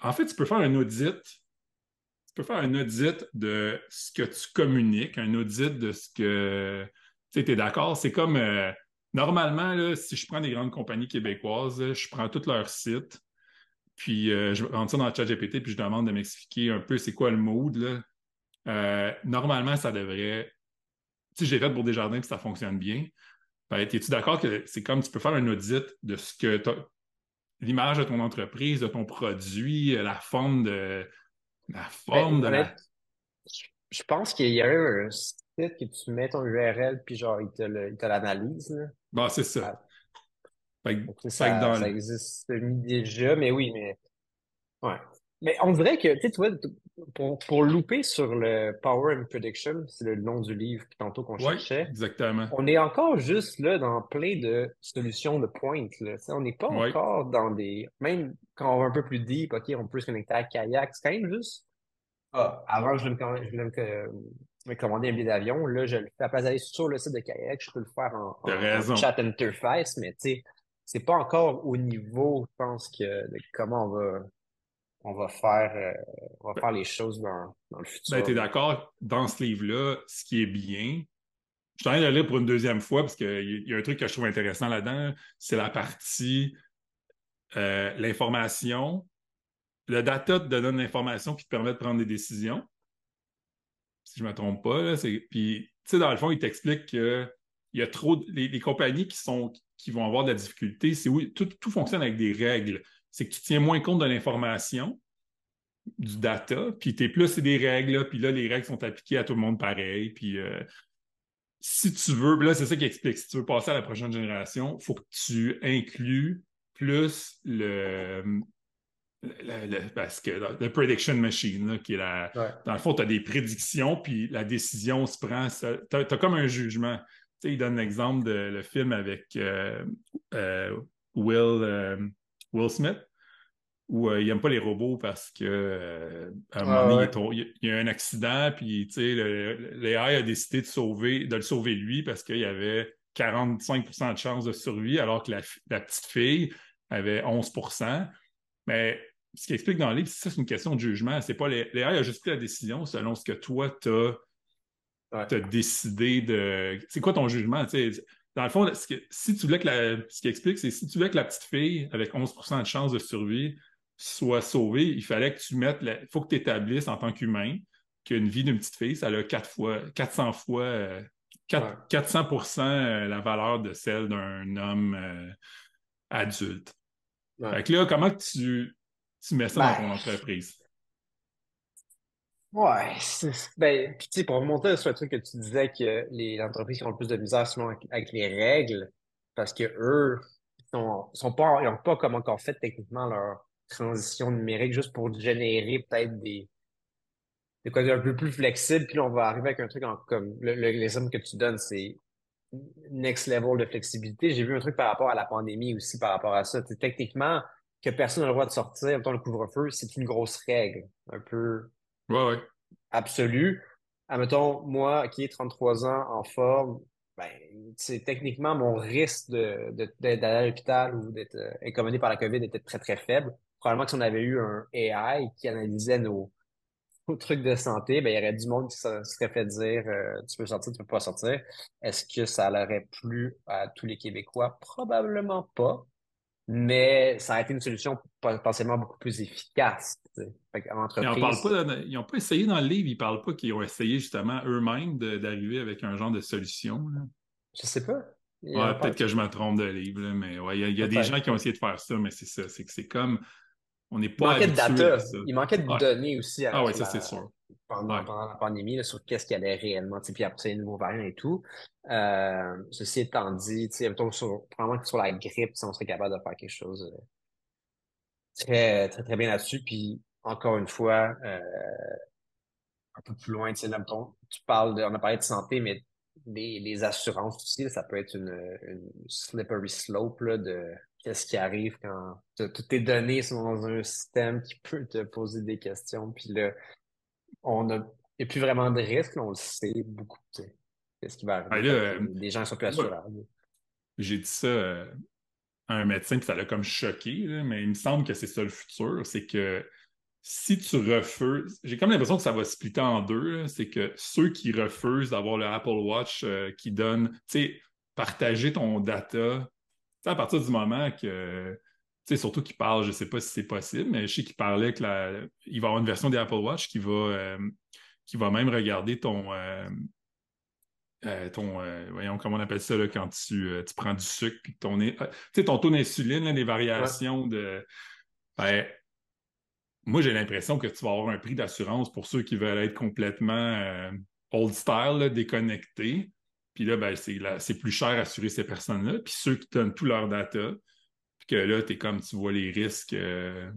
B: En fait, tu peux faire un audit. Tu peux faire un audit de ce que tu communiques, un audit de ce que. Tu es d'accord? C'est comme. Euh, normalement, là, si je prends des grandes compagnies québécoises, je prends tous leurs sites, puis euh, je rentre ça dans le chat GPT, puis je demande de m'expliquer un peu c'est quoi le mood. Là. normalement, ça devrait. Si j'ai fait pour des jardins puis ça fonctionne bien, es-tu d'accord que c'est comme tu peux faire un audit de ce que l'image de ton entreprise, de ton produit, la forme de la forme de la...
C: Je pense qu'il y a un site que tu mets ton URL puis genre il te l'analyse.
B: Bon, c'est ça.
C: Ah. ça, ça existe déjà, mais oui, mais ouais. Mais on dirait que, tu vois, pour, pour louper sur le Power and Prediction, c'est le nom du livre tantôt qu'on cherchait.
B: exactement.
C: On est encore juste là dans plein de solutions de pointe. Là. On n'est pas encore dans des. Même quand on va un peu plus deep, OK, on peut se connecter à Kayak, c'est quand même juste. Ah, avant, je voulais me, me, commander un billet d'avion. Là, je le fais à place d'aller sur le site de Kayak, je peux le faire en, chat interface, mais tu sais, c'est pas encore au niveau, je pense, que de comment on va on va faire, euh, on va ben faire les choses dans, le futur.
B: Ben, tu es d'accord, dans ce livre-là, ce qui est bien, je suis en train de le lire pour une deuxième fois parce qu'il y a un truc que je trouve intéressant là-dedans, c'est la partie euh, l'information. Le data te donne l'information qui te permet de prendre des décisions. Si je ne me trompe pas, là, puis, tu sais, dans le fond, il t'explique qu'il y a trop. Les, compagnies qui, sont, qui vont avoir de la difficulté, c'est oui, tout, tout fonctionne avec des règles c'est que tu tiens moins compte de l'information, du data, puis tu es plus c'est des règles, puis là, les règles sont appliquées à tout le monde pareil. Puis euh, si tu veux, là, c'est ça qui explique, si tu veux passer à la prochaine génération, il faut que tu inclues plus le. parce que le prediction machine, qui est la. Dans le fond, tu as des prédictions, puis la décision se prend. Tu as, comme un jugement. Tu sais, il donne l'exemple de le film avec euh, euh, Will. Will Smith, où euh, il n'aime pas les robots parce que euh, un moment donné, il, y a un accident, puis l'AI a décidé de, sauver, de le sauver lui parce qu'il y avait 45% de chances de survie, alors que la, petite fille avait 11% Mais ce qui explique dans le livre, c'est une question de jugement. C'est pas l'AI a juste pris la décision selon ce que toi, tu as, décidé de. C'est quoi ton jugement? Dans le fond, si tu voulais que la, ce qui explique, c'est si tu voulais que la petite fille avec 11% de chance de survie soit sauvée, il fallait que tu mettes, il faut que tu établisses en tant qu'humain qu'une vie d'une petite fille, ça a 4 fois, 400 fois, 400 euh, euh, la valeur de celle d'un homme euh, adulte. Fait que là, comment tu, tu mets ça dans ton ben, entreprise?
C: Ouais, ben, puis tu sais, pour remonter sur le truc que tu disais que les entreprises qui ont le plus de misère souvent avec, les règles, parce que eux, sont, sont pas, ils n'ont pas comme encore fait techniquement leur transition numérique juste pour générer peut-être des, des un peu plus flexible, puis là, on va arriver avec un truc en, comme le, l'exemple que tu donnes, c'est next level de flexibilité. J'ai vu un truc par rapport à la pandémie aussi, par rapport à ça. techniquement, que personne n'a le droit de sortir, temps le couvre-feu, c'est une grosse règle, un peu
B: Ouais, ouais.
C: Absolu. Admettons, moi qui ai 33 ans en forme, ben, techniquement mon risque de, d'aller à l'hôpital ou d'être euh, incommodé par la COVID était très, très faible. Probablement que si on avait eu un AI qui analysait nos, trucs de santé, ben, il y aurait du monde qui se serait fait dire euh, tu peux sortir, tu peux pas sortir. Est-ce que ça l'aurait plu à tous les Québécois? Probablement pas mais ça a été une solution potentiellement beaucoup plus efficace.
B: ils n'ont pas, essayé dans le livre, ils ne parlent pas qu'ils ont essayé justement eux-mêmes d'arriver avec un genre de solution. Là.
C: Je sais pas.
B: Ouais, peut-être que je me trompe de livre, mais ouais, il y a, des gens qui ont essayé de faire ça, mais c'est ça, c'est que c'est comme on n'est pas.
C: Il manquait de data. Il manquait de données aussi.
B: ah oui, ça c'est sûr
C: pendant, la pandémie sur qu'est-ce qu'il y avait réellement. Puis après, a nouveaux variants et tout. Euh, ceci étant dit, sur, probablement que sur la grippe, on serait capable de faire quelque chose euh, très, très, très bien là-dessus. Puis encore une fois, euh, un peu plus loin, tu parles de, on a parlé de santé, mais les, assurances aussi, ça peut être une, slippery slope là, de qu'est-ce qui arrive quand toutes tes données sont dans un système qui peut te poser des questions. Puis là, on a, il n'y a plus vraiment de risque, on le sait beaucoup. Qu'est-ce qui va arriver? Là, les gens sont plus assurables.
B: J'ai dit ça euh, à un médecin, puis ça l'a comme choqué, mais il me semble que c'est ça le futur. C'est que si tu refuses, j'ai comme l'impression que ça va splitter en deux. C'est que ceux qui refusent d'avoir le Apple Watch euh, qui donne, tu sais, partager ton data, à partir du moment que sais, surtout qu'il parle, je ne sais pas si c'est possible, mais je sais qu'il parlait que la, il va avoir une version des Apple Watch qui va, euh, qui va même regarder ton. Euh, euh, ton voyons comment on appelle ça là, quand tu, tu prends du sucre puis ton tu sais ton taux d'insuline les variations de ben, moi j'ai l'impression que tu vas avoir un prix d'assurance pour ceux qui veulent être complètement old style déconnectés puis là ben, c'est plus cher assurer ces personnes là puis ceux qui donnent tout leur data que là, tu es comme tu vois les risques. Euh,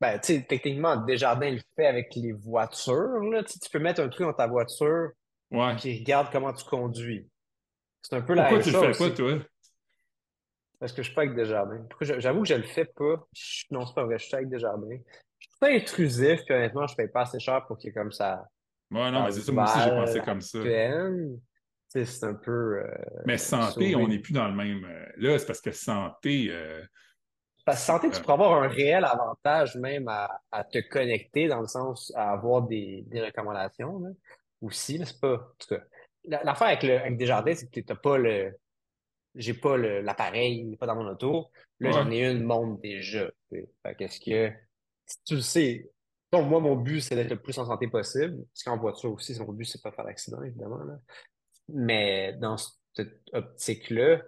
C: ben, tu sais, techniquement, Desjardins le fait avec les voitures. Là. Tu, peux mettre un truc dans ta voiture qui regarde comment tu conduis. C'est un peu la
B: même chose. Pourquoi tu le fais pas, toi?
C: Parce que je suis pas avec Desjardins. J'avoue que je le fais pas. Non, c'est pas vrai, je suis avec Desjardins. Je suis pas intrusif, puis honnêtement, je paye pas assez cher pour qu'il y ait comme ça.
B: Ouais, non, mais c'est ça, moi aussi, j'ai pensé comme ça.
C: C'est un peu. Euh,
B: mais santé, on n'est plus dans le même. Euh, là, c'est parce que santé.
C: Euh, parce que santé, tu pourrais avoir un réel avantage même à, te connecter, dans le sens à avoir des, des recommandations là, aussi. C'est pas. En tout cas, l'affaire avec, le, avec Desjardins, c'est que tu n'as pas le. J'ai pas l'appareil, pas dans mon auto. Là, j'en ai une monde déjà. qu'est-ce que. Si tu le sais, donc, moi, mon but, c'est d'être le plus en santé possible. Parce qu'en voiture aussi, mon but, c'est pas faire d'accident, évidemment. Là. Mais dans cette optique-là,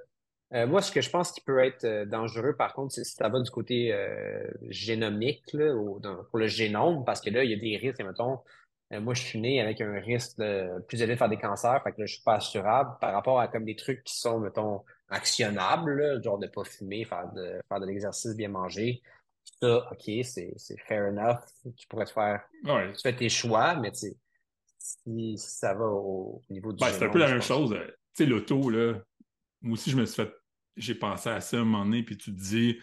C: euh, moi, ce que je pense qui peut être euh, dangereux, par contre, c'est si ça va du côté euh, génomique, là, ou pour le génome, parce que là, il y a des risques. Mettons, moi, je suis né avec un risque de, plus élevé de faire des cancers, fait que là, je suis pas assurable par rapport à comme des trucs qui sont, mettons, actionnables, genre de pas fumer, faire de, faire de l'exercice, bien manger. Ça, OK, c'est fair enough. Tu pourrais te faire, tu fais tes choix, mais tu si ça va au, niveau du.
B: Ben, c'est un peu la même chose. Euh, tu sais, l'auto, là, moi aussi, je me suis fait. J'ai pensé à ça un moment donné, puis tu te dis,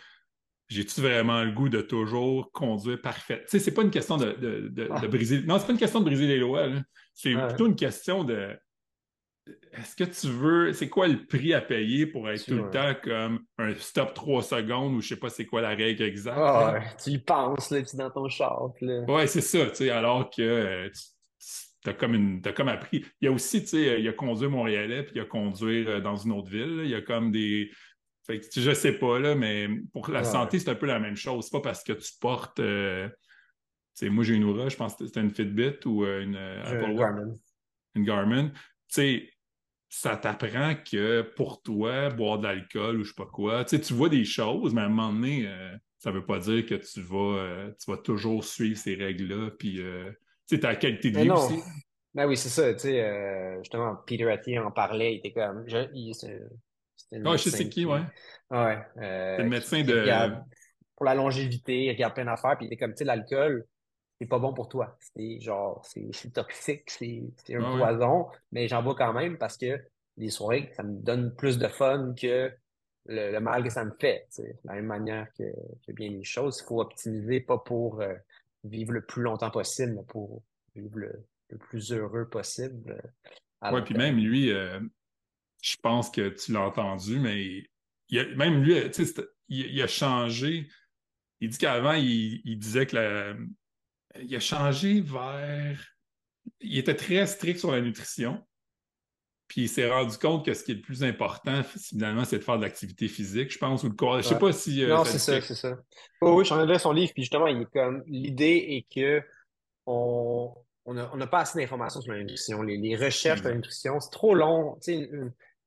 B: j'ai-tu vraiment le goût de toujours conduire parfait? Tu sais, c'est pas une question de, de, de, ah. briser. Non, c'est pas une question de briser les lois. C'est plutôt une question de. Est-ce que tu veux. C'est quoi le prix à payer pour être tout le temps comme un stop 3 secondes ou je sais pas c'est quoi la règle exacte?
C: Ah, tu y penses, là, tu dans ton char.
B: Ouais, c'est ça, tu sais, alors que euh, t'as comme, une, as comme appris. Il y a aussi, tu sais, il y a conduire Montréalais, puis il y a conduire euh, dans une autre ville. Il y a comme des. Fait que, je sais pas, là, mais pour la santé, c'est un peu la même chose. C'est pas parce que tu portes. Euh, sais, moi, j'ai une Oura, je pense que c'était une Fitbit ou euh, une Apple
C: Garmin.
B: Une Garmin. Tu sais, ça t'apprend que pour toi, boire de l'alcool ou je sais pas quoi, tu sais, tu vois des choses, mais à un moment donné, ça veut pas dire que tu vas, tu vas toujours suivre ces règles-là, puis c'est ta qualité de vie aussi.
C: Ben oui, c'est ça. Tu sais, euh, justement, Peter Attier en parlait. Il était comme. Je, il,
B: ouais, je sais qui, ouais.
C: Ouais.
B: Euh, c'est le médecin de.
C: pour la longévité, il regarde plein d'affaires. Puis il était comme, tu sais, l'alcool, c'est pas bon pour toi. C'est genre, c'est toxique, c'est un poison. Mais j'en bois quand même parce que les soirées, ça me donne plus de fun que le, mal que ça me fait. De la même manière que, que bien les choses, il faut optimiser, pas pour. Euh, vivre le plus longtemps possible, pour vivre le, plus heureux possible.
B: Oui, puis même lui, euh, je pense que tu l'as entendu, mais il même lui, il, a changé. Il dit qu'avant, il, disait que la, il a changé vers. Il était très strict sur la nutrition. Puis il s'est rendu compte que ce qui est le plus important, finalement, c'est de faire de l'activité physique, je pense, ou le corps. Je sais pas si.
C: Euh, non, c'est ça, c'est ça. oui, je suis son livre, puis justement, il est comme. L'idée est que on n'a pas assez d'informations sur la nutrition. Les, recherches de la nutrition, c'est trop long.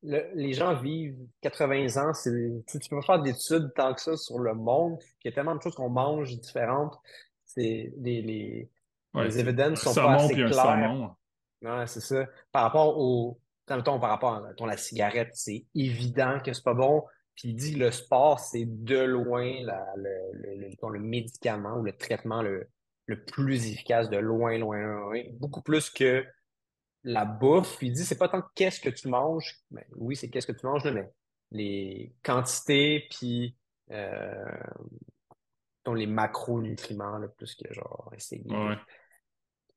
C: les gens vivent 80 ans. Tu ne peux pas faire d'études tant que ça sur le monde. Il y a tellement de choses qu'on mange différentes. C'est les, les, les évidences sont pas assez claires. Ouais, c'est ça. Par rapport au, par rapport à la cigarette, c'est évident que c'est pas bon. Puis il dit que le sport, c'est de loin le, médicament ou le traitement le, plus efficace, de loin, loin, loin. Beaucoup plus que la bouffe. Il dit c'est pas tant qu'est-ce que tu manges. ben oui, c'est qu'est-ce que tu manges, mais les quantités, puis euh, les macronutriments, plus que genre essayer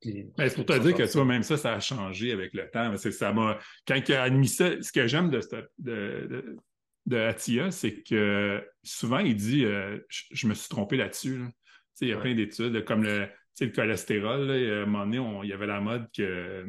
B: Ben, c'est pour te dire que toi, même ça, ça a changé avec le temps. Ça quand il a admis ça, ce que j'aime de, de, de, Atia, c'est que souvent, il dit euh, je, me suis trompé là-dessus. Il y a plein d'études, comme le, le cholestérol. à un moment donné, il y avait la mode que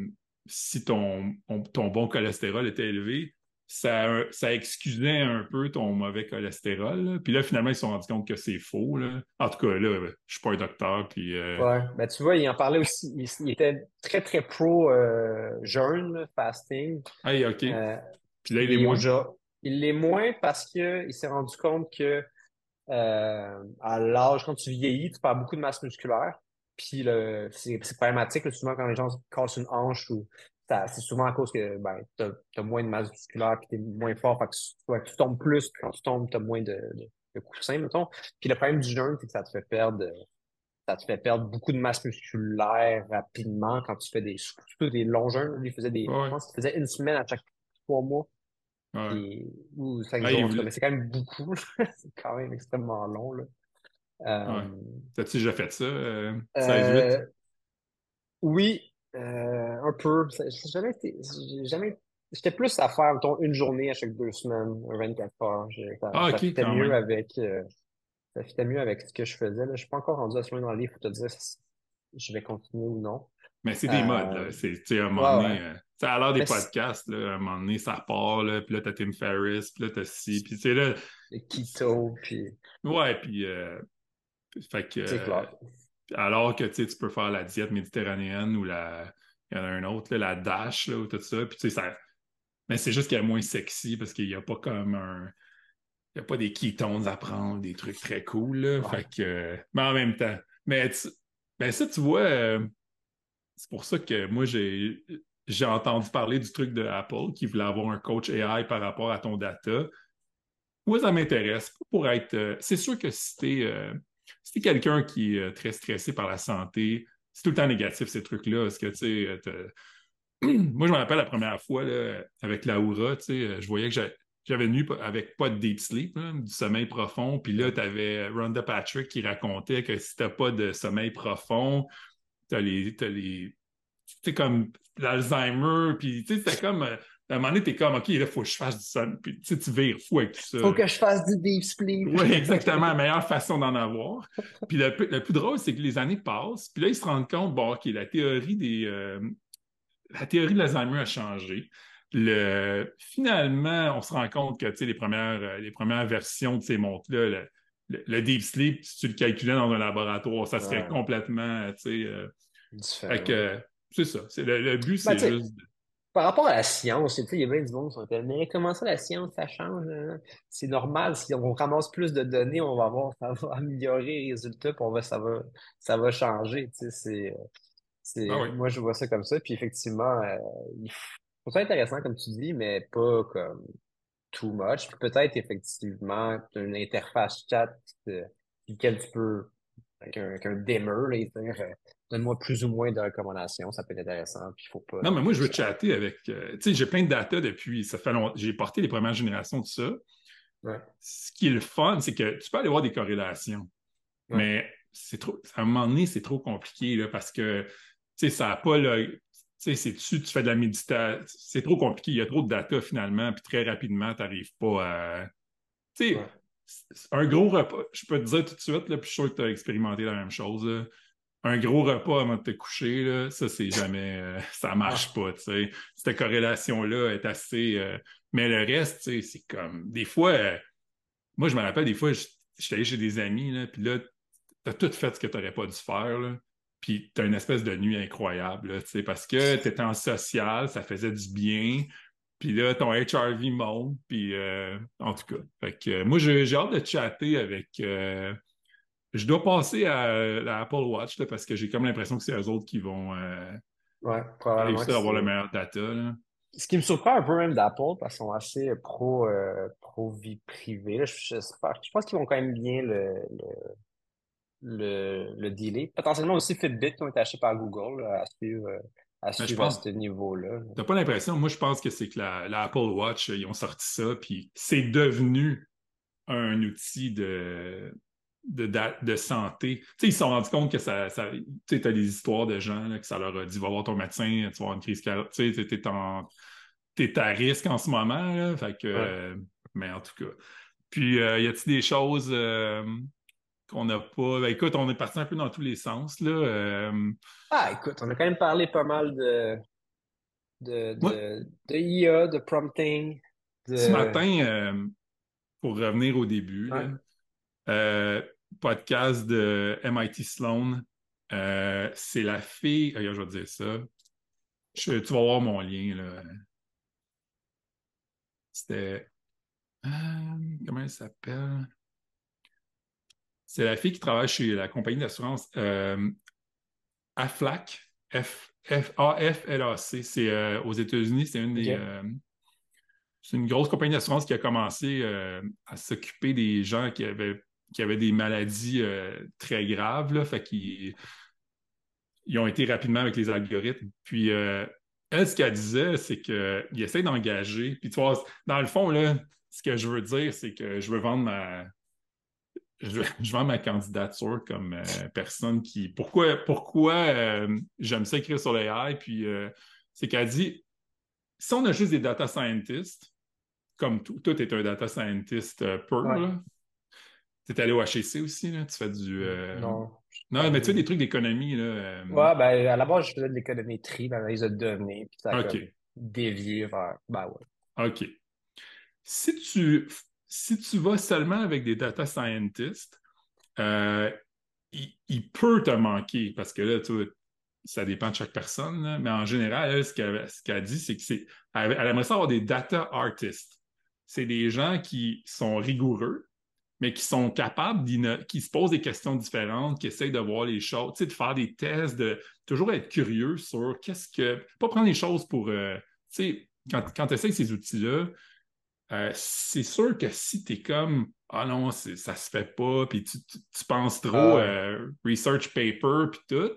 B: si ton, ton bon cholestérol était élevé, ça, ça excusait un peu ton mauvais cholestérol. Puis là, finalement, ils se sont rendus compte que c'est faux. En tout cas, là, je suis pas un docteur. Puis,
C: euh, Ouais, ben, tu vois, il en parlait aussi. Il, était très, très pro euh, jeûne, fasting.
B: Ah, OK. Euh, puis là, il est moins.
C: Il l'est moins parce qu'il s'est rendu compte que à l'âge, quand tu vieillis, tu perds beaucoup de masse musculaire. Puis c'est problématique, souvent quand les gens cassent une hanche ou c'est souvent à cause que ben, tu as, moins de masse musculaire et tu es moins fort. Fait que, tu tombes plus, puis quand tu tombes, tu as moins de, de, de coussins, mettons. Puis le problème du jeûne, c'est que ça te fait perdre ça te fait perdre beaucoup de masse musculaire rapidement quand tu fais des, surtout des longs jeûnes. Lui, il faisait des, je pense qu'il faisait une semaine à chaque trois mois. ou cinq jours. Mais c'est quand même beaucoup. [LAUGHS] c'est quand même extrêmement long. Là.
B: Euh, T'as-tu déjà fait ça? Euh, 16, 8? Euh,
C: oui, euh, un peu. Jamais, jamais. J'étais plus à faire, mettons, une journée à chaque deux semaines, 24 heures. Ça, ah, ça mieux avec. Euh, ça fitait mieux avec ce que je faisais. Là. Je suis pas encore rendu à ce moment dans le livre pour te dire si je vais continuer ou non.
B: Mais c'est des modes, là. C'est, à un moment donné, euh, à l'heure des podcasts, là, à un moment donné, ça part, là, puis là, t'as Tim Ferriss, puis là, t'as ci, puis c'est là...
C: Le keto, puis...
B: Ouais, puis... fait que... C'est clair. Alors que tu peux faire la diète méditerranéenne ou la. Il y en a un autre, la Dash ou tout ça. Puis, ça... Mais c'est juste y a moins sexy parce qu'il n'y a pas comme un. Il n'y a pas des ketones à prendre, des trucs très cool. Fait que... Mais en même temps. Mais ben, ça, tu vois, euh, c'est pour ça que moi, j'ai j'ai entendu parler du truc de Apple qui voulait avoir un coach AI par rapport à ton data. Moi, ça m'intéresse. Pour être. Euh, c'est sûr que si tu es si quelqu'un qui est euh, très stressé par la santé, c'est tout le temps négatif ces trucs-là. Que, tu sais, euh, [CLEARS THROAT] moi, je me rappelle la première fois là, avec Laura, tu sais, euh, je voyais que j'avais nu avec pas de deep sleep, du sommeil profond. Puis là, tu avais Rhonda Patrick qui racontait que si tu pas de sommeil profond, tu as les. As les comme l'Alzheimer, puis tu sais, comme à un moment donné, t'es comme, OK, là, il faut que je fasse du sun. Puis tu sais, tu vires fou avec tout ça.
C: Faut que je fasse du deep sleep.
B: Oui, exactement. La meilleure façon d'en avoir. Puis le, plus drôle, c'est que les années passent. Puis là, ils se rendent compte, bon, OK, la théorie des. Euh, la théorie de l'Alzheimer a changé. Le, finalement, on se rend compte que, tu sais, les premières, euh, les premières versions de ces montres-là, le, deep sleep, si tu le calculais dans un laboratoire, ça serait complètement, tu sais. Euh, Différent. c'est ça. le, but, ben, c'est juste
C: par rapport à la science, il y a plein de monde qui sont mais comment ça la science, ça change? Hein? C'est normal, si on ramasse plus de données, on va voir, ça va [LAUGHS] améliorer les résultats, puis on va, ça va, ça va changer. C'est, c'est, ah Moi, je vois ça comme ça. Puis effectivement, euh, c'est intéressant, comme tu dis, mais pas comme too much. peut-être effectivement une interface chat euh, duquel tu peux, avec un, avec un dimmer, euh, donne-moi plus ou moins de recommandations, ça peut être intéressant. Puis faut pas.
B: Non, mais moi, je veux chatter avec. Euh, tu sais, j'ai plein de data depuis. Ça fait longtemps. J'ai porté les premières générations de ça. Ce qui est le fun, c'est que tu peux aller voir des corrélations. Mais c'est trop. À un moment donné, c'est trop compliqué là, parce que tu sais, ça n'a pas le. Tu sais, c'est tu, tu fais de la méditation. C'est trop compliqué. Il y a trop de data finalement, puis très rapidement, tu n'arrives pas à. Tu sais, un gros repas, je peux te dire tout de suite, là, puis je suis sûr que tu as expérimenté la même chose un gros repas avant de te coucher, là, ça, c'est jamais. Euh, [LAUGHS] ça marche ah. pas, tu sais. Cette corrélation-là est assez. Euh, mais le reste, tu sais, c'est comme. Des fois, euh, moi, je me rappelle, des fois, j'étais allé chez des amis, là, puis là, t'as tout fait ce que t'aurais pas dû faire, là. Puis t'as une espèce de nuit incroyable, tu sais, parce que t'étais en social, ça faisait du bien. Puis là, ton HRV monte, puis en tout cas. Fait que moi, j'ai hâte de chatter avec je dois passer à l'Apple Watch parce que j'ai comme l'impression que c'est eux autres qui vont euh,
C: ouais, réussir
B: à avoir le meilleur data.
C: Ce qui me surprend un peu même d'Apple parce qu'ils sont assez pro, euh, pro vie privée. Je, pense qu'ils vont quand même bien le, le, le, dealer. Potentiellement aussi Fitbit qui ont été achetés par Google à suivre, à, ben, suivre à ce niveau-là.
B: T'as pas l'impression? Moi, je pense que c'est que l'Apple Watch, ils ont sorti ça, puis c'est devenu un outil de de, de, santé. ils se sont rendus compte que ça. ça tu as des histoires de gens là, que ça leur a dit va voir ton médecin, tu vas avoir une crise cardiaque. Tu sais, t'es à risque en ce moment. Là, fait que, mais en tout cas. Puis, euh, y a-t-il des choses euh, qu'on n'a pas? Ben, écoute, on est parti un peu dans tous les sens. Là. Euh.
C: Ah, écoute, on a quand même parlé pas mal de, de, de, IA, de prompting.
B: Ce matin, pour revenir au début, podcast de MIT Sloan. c'est la fille. Regarde, je vais te dire ça. tu vas voir mon lien. Là. C'était. comment elle s'appelle? C'est la fille qui travaille chez la compagnie d'assurance euh, AFLAC, F, F, A-F-L-A-C. C'est euh, aux États-Unis, c'est une des. Euh, c'est une grosse compagnie d'assurance qui a commencé à s'occuper des gens qui avaient, qui avaient des maladies très graves. Là, fait qu'ils ils ont été rapidement avec les algorithmes. Puis elle, ce qu'elle disait, c'est qu'il essaie d'engager. Puis tu vois, dans le fond, là, ce que je veux dire, c'est que je veux vendre ma, je, vends ma candidature comme euh, personne qui. Pourquoi, pourquoi euh, j'aime ça écrire sur l'AI? Puis euh, c'est qu'elle dit si on a juste des data scientists, comme tout, tout est un data scientist pur, tu es allé au HEC aussi, là? tu fais du.
C: Non.
B: Non, mais tu fais des trucs d'économie. Là,
C: Ouais, ben à la base, je faisais de l'économétrie, l'analyse de données, puis ça a dévié vers. Ben ouais.
B: OK. Si tu si tu vas seulement avec des data scientists, euh, il, peut te manquer parce que là, tu ça dépend de chaque personne, mais en général, ce qu'elle dit, c'est que c'est. Elle, aimerait ça avoir des data artists. C'est des gens qui sont rigoureux, mais qui sont capables, qui se posent des questions différentes, qui essayent de voir les choses, de faire des tests, de toujours être curieux sur qu'est-ce que. Pas prendre les choses pour. Euh, tu sais, quand, quand tu essaies ces outils-là, euh, c'est sûr que si tu es comme Ah non, ça se fait pas, puis tu, penses trop ah euh, research paper, puis tout,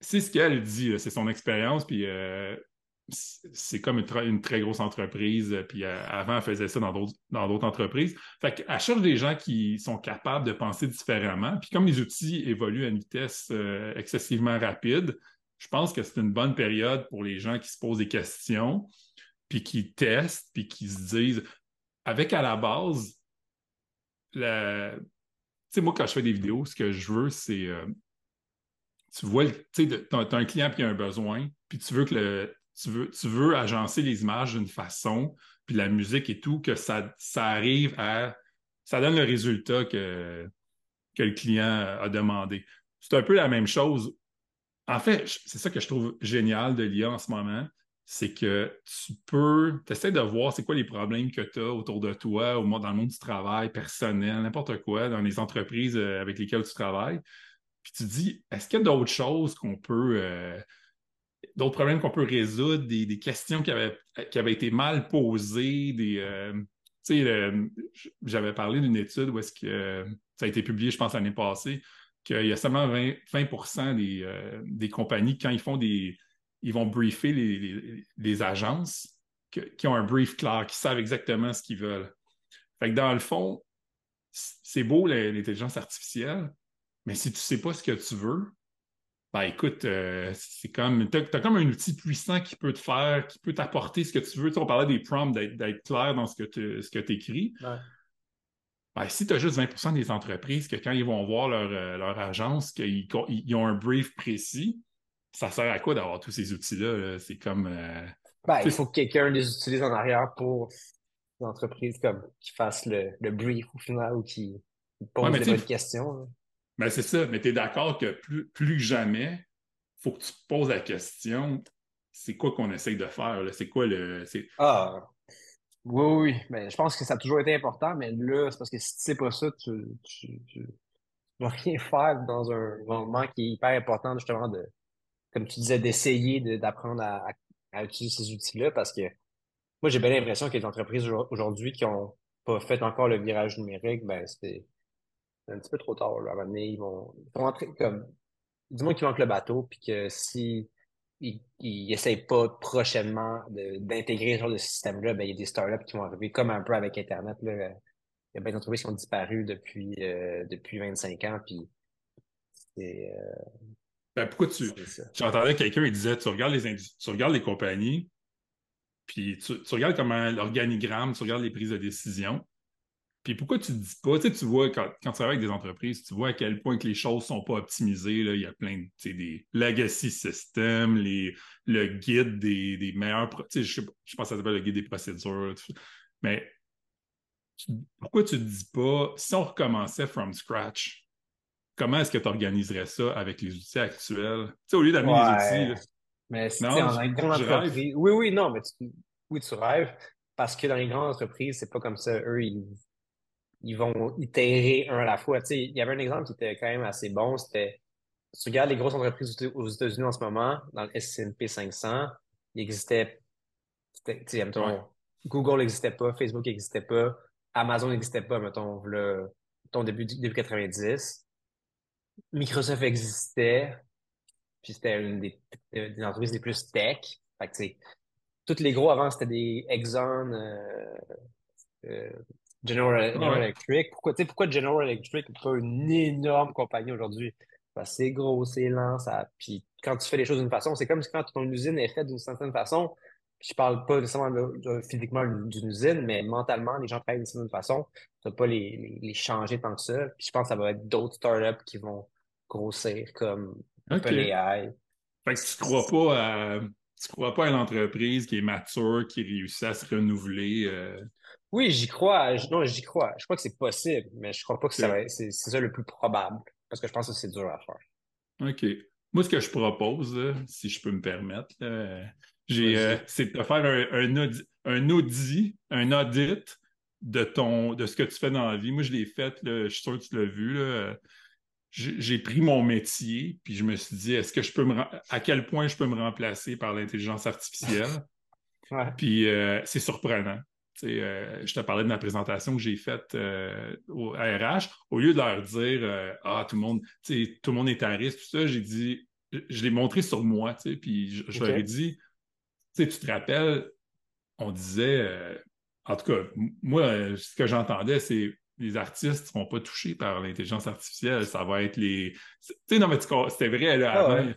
B: c'est ce qu'elle dit, c'est son expérience, puis euh, c'est comme une, très grosse entreprise, puis avant, elle faisait ça dans d'autres entreprises. Fait qu'elle cherche des gens qui sont capables de penser différemment, puis comme les outils évoluent à une vitesse excessivement rapide, je pense que c'est une bonne période pour les gens qui se posent des questions puis qui testent, puis qui se disent, avec à la base, la... tu sais, moi, quand je fais des vidéos, ce que je veux, c'est, euh, tu vois, tu sais, as, un client qui a un besoin, puis tu veux que le, tu veux, tu veux agencer les images d'une façon, puis la musique et tout, que ça, ça arrive à, ça donne le résultat que, que le client a demandé. C'est un peu la même chose. En fait, c'est ça que je trouve génial de l'IA en ce moment, c'est que tu peux, tu essaies de voir c'est quoi les problèmes que tu as autour de toi, au dans le monde du travail, personnel, n'importe quoi, dans les entreprises euh, avec lesquelles tu travailles. Puis tu dis, est-ce qu'il y a d'autres choses qu'on peut, euh, d'autres problèmes qu'on peut résoudre, des, questions qui avaient, qui été mal posées, des. Euh, tu sais, j'avais parlé d'une étude où est-ce que ça a été publié, je pense, l'année passée, qu'il y a seulement 20, 20 des, des compagnies, quand ils font des, ils vont briefer les, agences qui ont un brief clair, qui savent exactement ce qu'ils veulent. Fait que dans le fond, c'est beau l'intelligence artificielle, mais si tu ne sais pas ce que tu veux, ben écoute, euh, c'est comme. Tu as, comme un outil puissant qui peut te faire, qui peut t'apporter ce que tu veux. Tu on parlait des prompts, d'être clair dans ce que tu écris. Ben, si tu as juste 20% des entreprises que quand ils vont voir leur, euh, leur agence, qu'ils ils ont un brief précis, ça sert à quoi d'avoir tous ces outils-là? c'est comme. Euh,
C: ben, il faut que quelqu'un les utilise en arrière pour l'entreprise comme qui fasse le, brief au final ou qui, pose des bonnes questions.
B: Ben, c'est ça, mais tu es d'accord que plus, plus que jamais, il faut que tu poses la question c'est quoi qu'on essaye de faire? C'est quoi le.
C: Ah, oui, oui, mais je pense que ça a toujours été important, mais là, c'est parce que si tu sais pas ça, tu, tu, vas rien faire dans un moment qui est hyper important, justement, de, comme tu disais, d'essayer d'apprendre à, utiliser ces outils-là parce que moi, j'ai bien l'impression que les entreprises aujourd'hui qui n'ont pas fait encore le virage numérique, ben, c'est un petit peu trop tard. Là. À un ils vont, ils vont comme. Dis-moi qu'ils manquent le bateau, puis que si ils n'essayent pas prochainement d'intégrer ce genre de système-là, ben, il y a des startups qui vont arriver comme un peu avec Internet. Là, il y a bien d'entreprises qui ont disparu depuis, euh, depuis 25 ans. Puis c'est.
B: Ben, pourquoi tu. J'entendais quelqu'un, il disait tu regardes les, tu regardes les compagnies, puis tu, regardes comment l'organigramme, tu regardes les prises de décision. Puis pourquoi tu ne dis pas, tu sais, tu vois, quand, tu travailles avec des entreprises, tu vois à quel point que les choses ne sont pas optimisées. Là. Il y a plein de, tu sais, des legacy systems, les, le guide des, des meilleurs, tu sais, je, je pense que ça s'appelle le guide des procédures. Mais pourquoi tu ne dis pas, si on recommençait from scratch, comment est-ce que tu organiserais ça avec les outils actuels? Tu sais, au lieu d'amener les outils.
C: mais c'est dans une grande entreprise. Oui, oui, non, mais tu, oui, tu rêves parce que dans les grandes entreprises, c'est pas comme ça. Eux, ils, ils vont itérer un à la fois. Tu sais, il y avait un exemple qui était quand même assez bon. C'était, tu regardes les grosses entreprises aux États-Unis en ce moment, dans le S&P 500, il existait, tu sais, Google n'existait pas, Facebook n'existait pas, Amazon n'existait pas, mettons, le, ton début, début 90. Microsoft existait, puis c'était une des, des, entreprises les plus tech. Fait que, tu tous les gros avant, c'était des Exxon, euh, euh, General, Electric. Pourquoi, pourquoi General Electric n'est pas une énorme compagnie aujourd'hui? c'est gros, c'est lent, ça. Puis quand tu fais les choses d'une façon, c'est comme quand ton usine est faite d'une certaine façon, je parle pas nécessairement physiquement d'une usine, mais mentalement, les gens travaillent d'une certaine façon. Tu ne pas les, les, changer tant que ça. Puis je pense que ça va être d'autres startups qui vont grossir comme OpenAI.
B: Fait que tu crois pas à tu crois pas à l'entreprise qui est mature, qui réussit à se renouveler? Euh?
C: Oui, j'y crois. Non, j'y crois. Je crois que c'est possible, mais je crois pas que c'est ça le plus probable. Parce que je pense que c'est dur à faire.
B: OK. Moi, ce que je propose, si je peux me permettre, euh, c'est de faire un, un, audit, un audit de ton de ce que tu fais dans la vie. Moi, je l'ai fait, je suis sûr que tu l'as vu. J'ai pris mon métier, puis je me suis dit, est-ce que je peux me à quel point je peux me remplacer par l'intelligence artificielle? [LAUGHS] Puis euh, c'est surprenant. Euh, je te parlais de ma présentation que j'ai faite au RH. Au lieu de leur dire Ah, tout le monde, tout le monde est risque, tout ça, j'ai dit, je l'ai montré sur moi, puis je leur ai dit tu te rappelles, on disait, euh, en tout cas, moi, ce que j'entendais, c'est les artistes ne seront pas touchés par l'intelligence artificielle. Ça va être les. Tu sais, non, mais c'était vrai là, ah avant.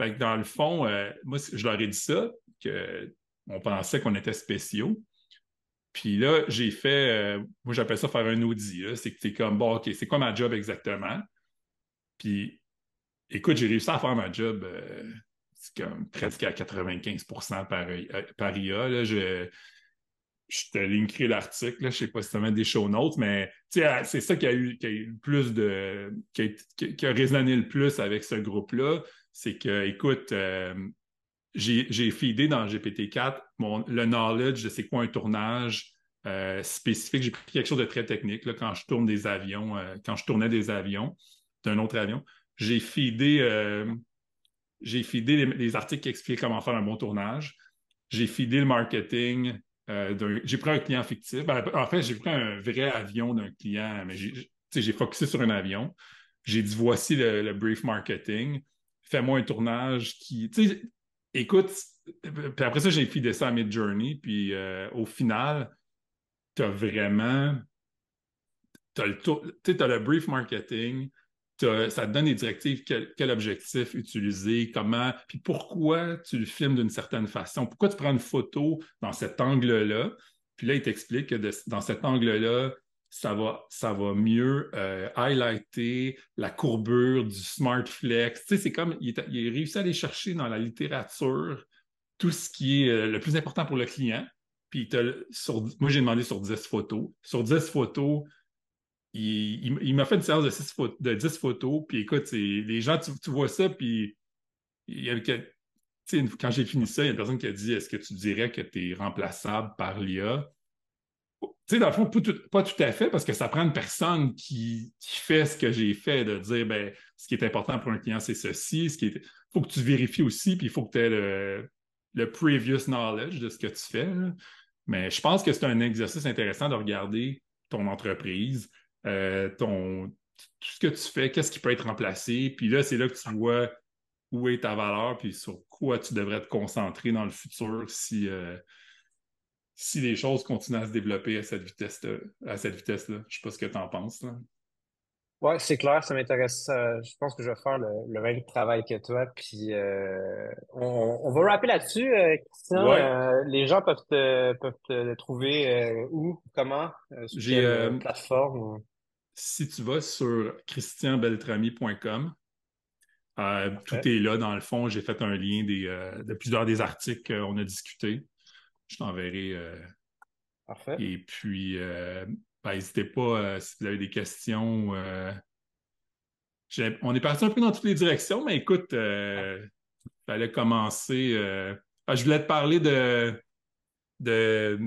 B: Fait que dans le fond, euh, moi, je leur ai dit ça, qu'on pensait qu'on était spéciaux. Puis là, j'ai fait, euh, moi j'appelle ça faire un audit. C'est que c'est comme, bon, OK, c'est quoi ma job exactement? Puis, écoute, j'ai réussi à faire ma job c'est comme presque à 95 par, euh, par IA. Je, je te linkerai l'article, je ne sais pas si tu des show notes, mais c'est ça qui a eu, qui a eu plus de. qui a, résonné le plus avec ce groupe-là. C'est que, écoute, euh, j'ai feedé dans GPT-4 le knowledge de c'est quoi un tournage euh, spécifique. J'ai pris quelque chose de très technique là, quand je tourne des avions, quand je tournais des avions, d'un autre avion. J'ai feedé j'ai fidé les, articles qui expliquent comment faire un bon tournage. J'ai fidé le marketing. Euh, j'ai pris un client fictif. Ben, en fait, j'ai pris un vrai avion d'un client, mais j'ai focusé sur un avion. J'ai dit voici le, brief marketing. Fais-moi un tournage qui. Écoute, puis après ça, j'ai fidé ça à Mid-Journey. Puis euh, au final, tu as vraiment. Tu as, le brief marketing, ça te donne des directives, quel, objectif utiliser, comment, puis pourquoi tu le filmes d'une certaine façon, pourquoi tu prends une photo dans cet angle-là. Puis là, il t'explique que dans cet angle-là, ça va, ça va mieux euh, highlighter la courbure du smart flex. Tu sais, c'est comme, il, a réussi à aller chercher dans la littérature tout ce qui est euh, le plus important pour le client. Puis sur, moi, j'ai demandé sur 10 photos. Sur 10 photos, il, m'a fait une séance de, de 10 photos, puis écoute, les gens, tu, vois ça, puis il quand j'ai fini ça, il y a une personne qui a dit Est-ce que tu dirais que tu es remplaçable par l'IA Tu sais, dans le fond, pas tout, à fait, parce que ça prend une personne qui, fait ce que j'ai fait, de dire ben, ce qui est important pour un client, c'est ceci. Ce qui faut que tu vérifies aussi, puis il faut que tu aies le, le, previous knowledge de ce que tu fais. Mais je pense que c'est un exercice intéressant de regarder ton entreprise, euh, ton, tout ce que tu fais, qu'est-ce qui peut être remplacé. Puis là, c'est là que tu vois où est ta valeur, puis sur quoi tu devrais te concentrer dans le futur si, euh, si les choses continuent à se développer à cette vitesse-là. À cette vitesse-là. Je ne sais pas ce que tu en penses.
C: Ouais, c'est clair, ça m'intéresse. Euh, je pense que je vais faire le, le même travail que toi. Puis euh, on, on, va rappeler là-dessus, euh, Christian. Euh, les gens peuvent te, peuvent te trouver où, comment, sur quelle plateforme?
B: Si tu vas sur christianbeltrami.com, tout est là dans le fond. J'ai fait un lien des, de plusieurs des articles qu'on a discutés. Je t'enverrai.
C: Parfait.
B: Et puis, ben, n'hésitez pas euh, si vous avez des questions. Euh, on est parti un peu dans toutes les directions, mais écoute, il euh, fallait commencer. Ah, je voulais te parler de, de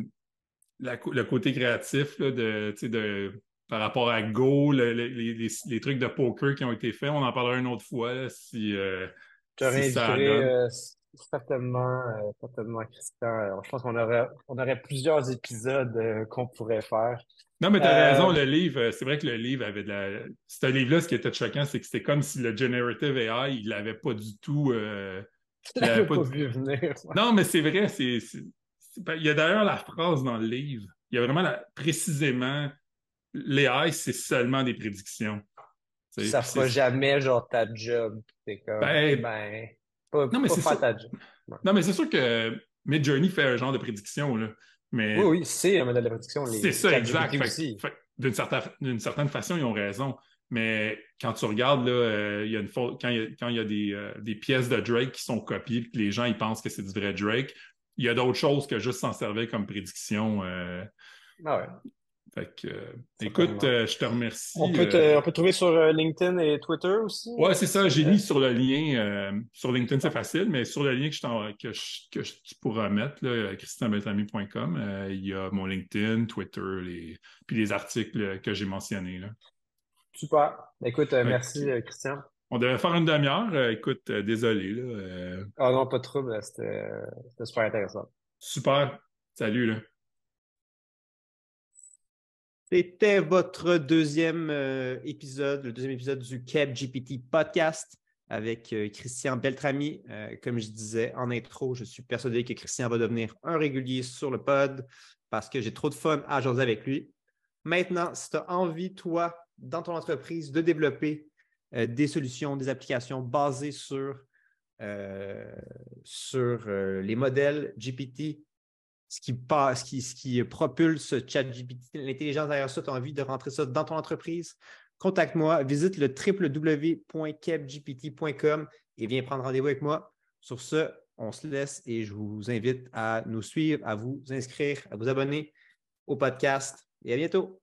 B: le côté créatif de, de, par rapport à Go, les, trucs de poker qui ont été faits. On en parlera une autre fois si,
C: si ça Certainement, certainement, Christian. Je pense qu'on aurait, on aurait plusieurs épisodes qu'on pourrait faire.
B: Non, mais tu as raison, euh, le livre, euh, c'est vrai que le livre avait de la. Ce livre-là, ce qui était choquant, c'est que c'était comme si le Generative AI, il l'avait pas du tout. Euh, [LAUGHS]
C: il l'avait pas, vu venir.
B: Non, mais c'est vrai, c'est. Il y a d'ailleurs la phrase dans le livre. Il y a vraiment précisément l'AI, c'est seulement des prédictions.
C: Ça fera jamais genre ta job. C'est comme ben, ben pas, non, mais c'est ta job.
B: Non, mais c'est sûr que Midjourney fait un genre de prédiction. Là.
C: Oui, oui, c'est un modèle de prédiction.
B: C'est ça, exact. D'une certaine, certaine, façon, ils ont raison. Mais quand tu regardes, là, euh, y a une quand il y a, des, euh, des, pièces de Drake qui sont copiées et que les gens ils pensent que c'est du vrai Drake, il y a d'autres choses que juste s'en servir comme prédiction. Euh,
C: ah ouais.
B: Fait que, euh, écoute, euh, je te remercie.
C: On peut te, euh, on peut trouver sur LinkedIn et Twitter aussi?
B: Ouais, c'est ça. J'ai mis sur le lien. sur LinkedIn, c'est facile, mais sur le lien que, je que, que tu pourras mettre, christianbeltrami.com, il y a mon LinkedIn, Twitter, les, puis les articles que j'ai mentionnés. Là.
C: Super. Écoute, merci, Christian.
B: On devait faire une demi-heure. écoute, désolé. Là,
C: Ah non, pas de trouble. C'était super intéressant.
B: Super. Salut. Là.
A: C'était votre deuxième euh, épisode, le deuxième épisode du Keb GPT podcast avec euh, Christian Beltrami. Euh, comme je disais en intro, je suis persuadé que Christian va devenir un régulier sur le pod parce que j'ai trop de fun à jaser avec lui. Maintenant, si tu as envie, toi, dans ton entreprise, de développer des solutions, des applications basées sur les modèles GPT ce qui, passe, ce qui propulse ChatGPT, l'intelligence derrière ça, tu as envie de rentrer ça dans ton entreprise, contacte-moi, visite le www.kepgpt.com et viens prendre rendez-vous avec moi. Sur ce, on se laisse et je vous invite à nous suivre, à vous inscrire, à vous abonner au podcast et à bientôt.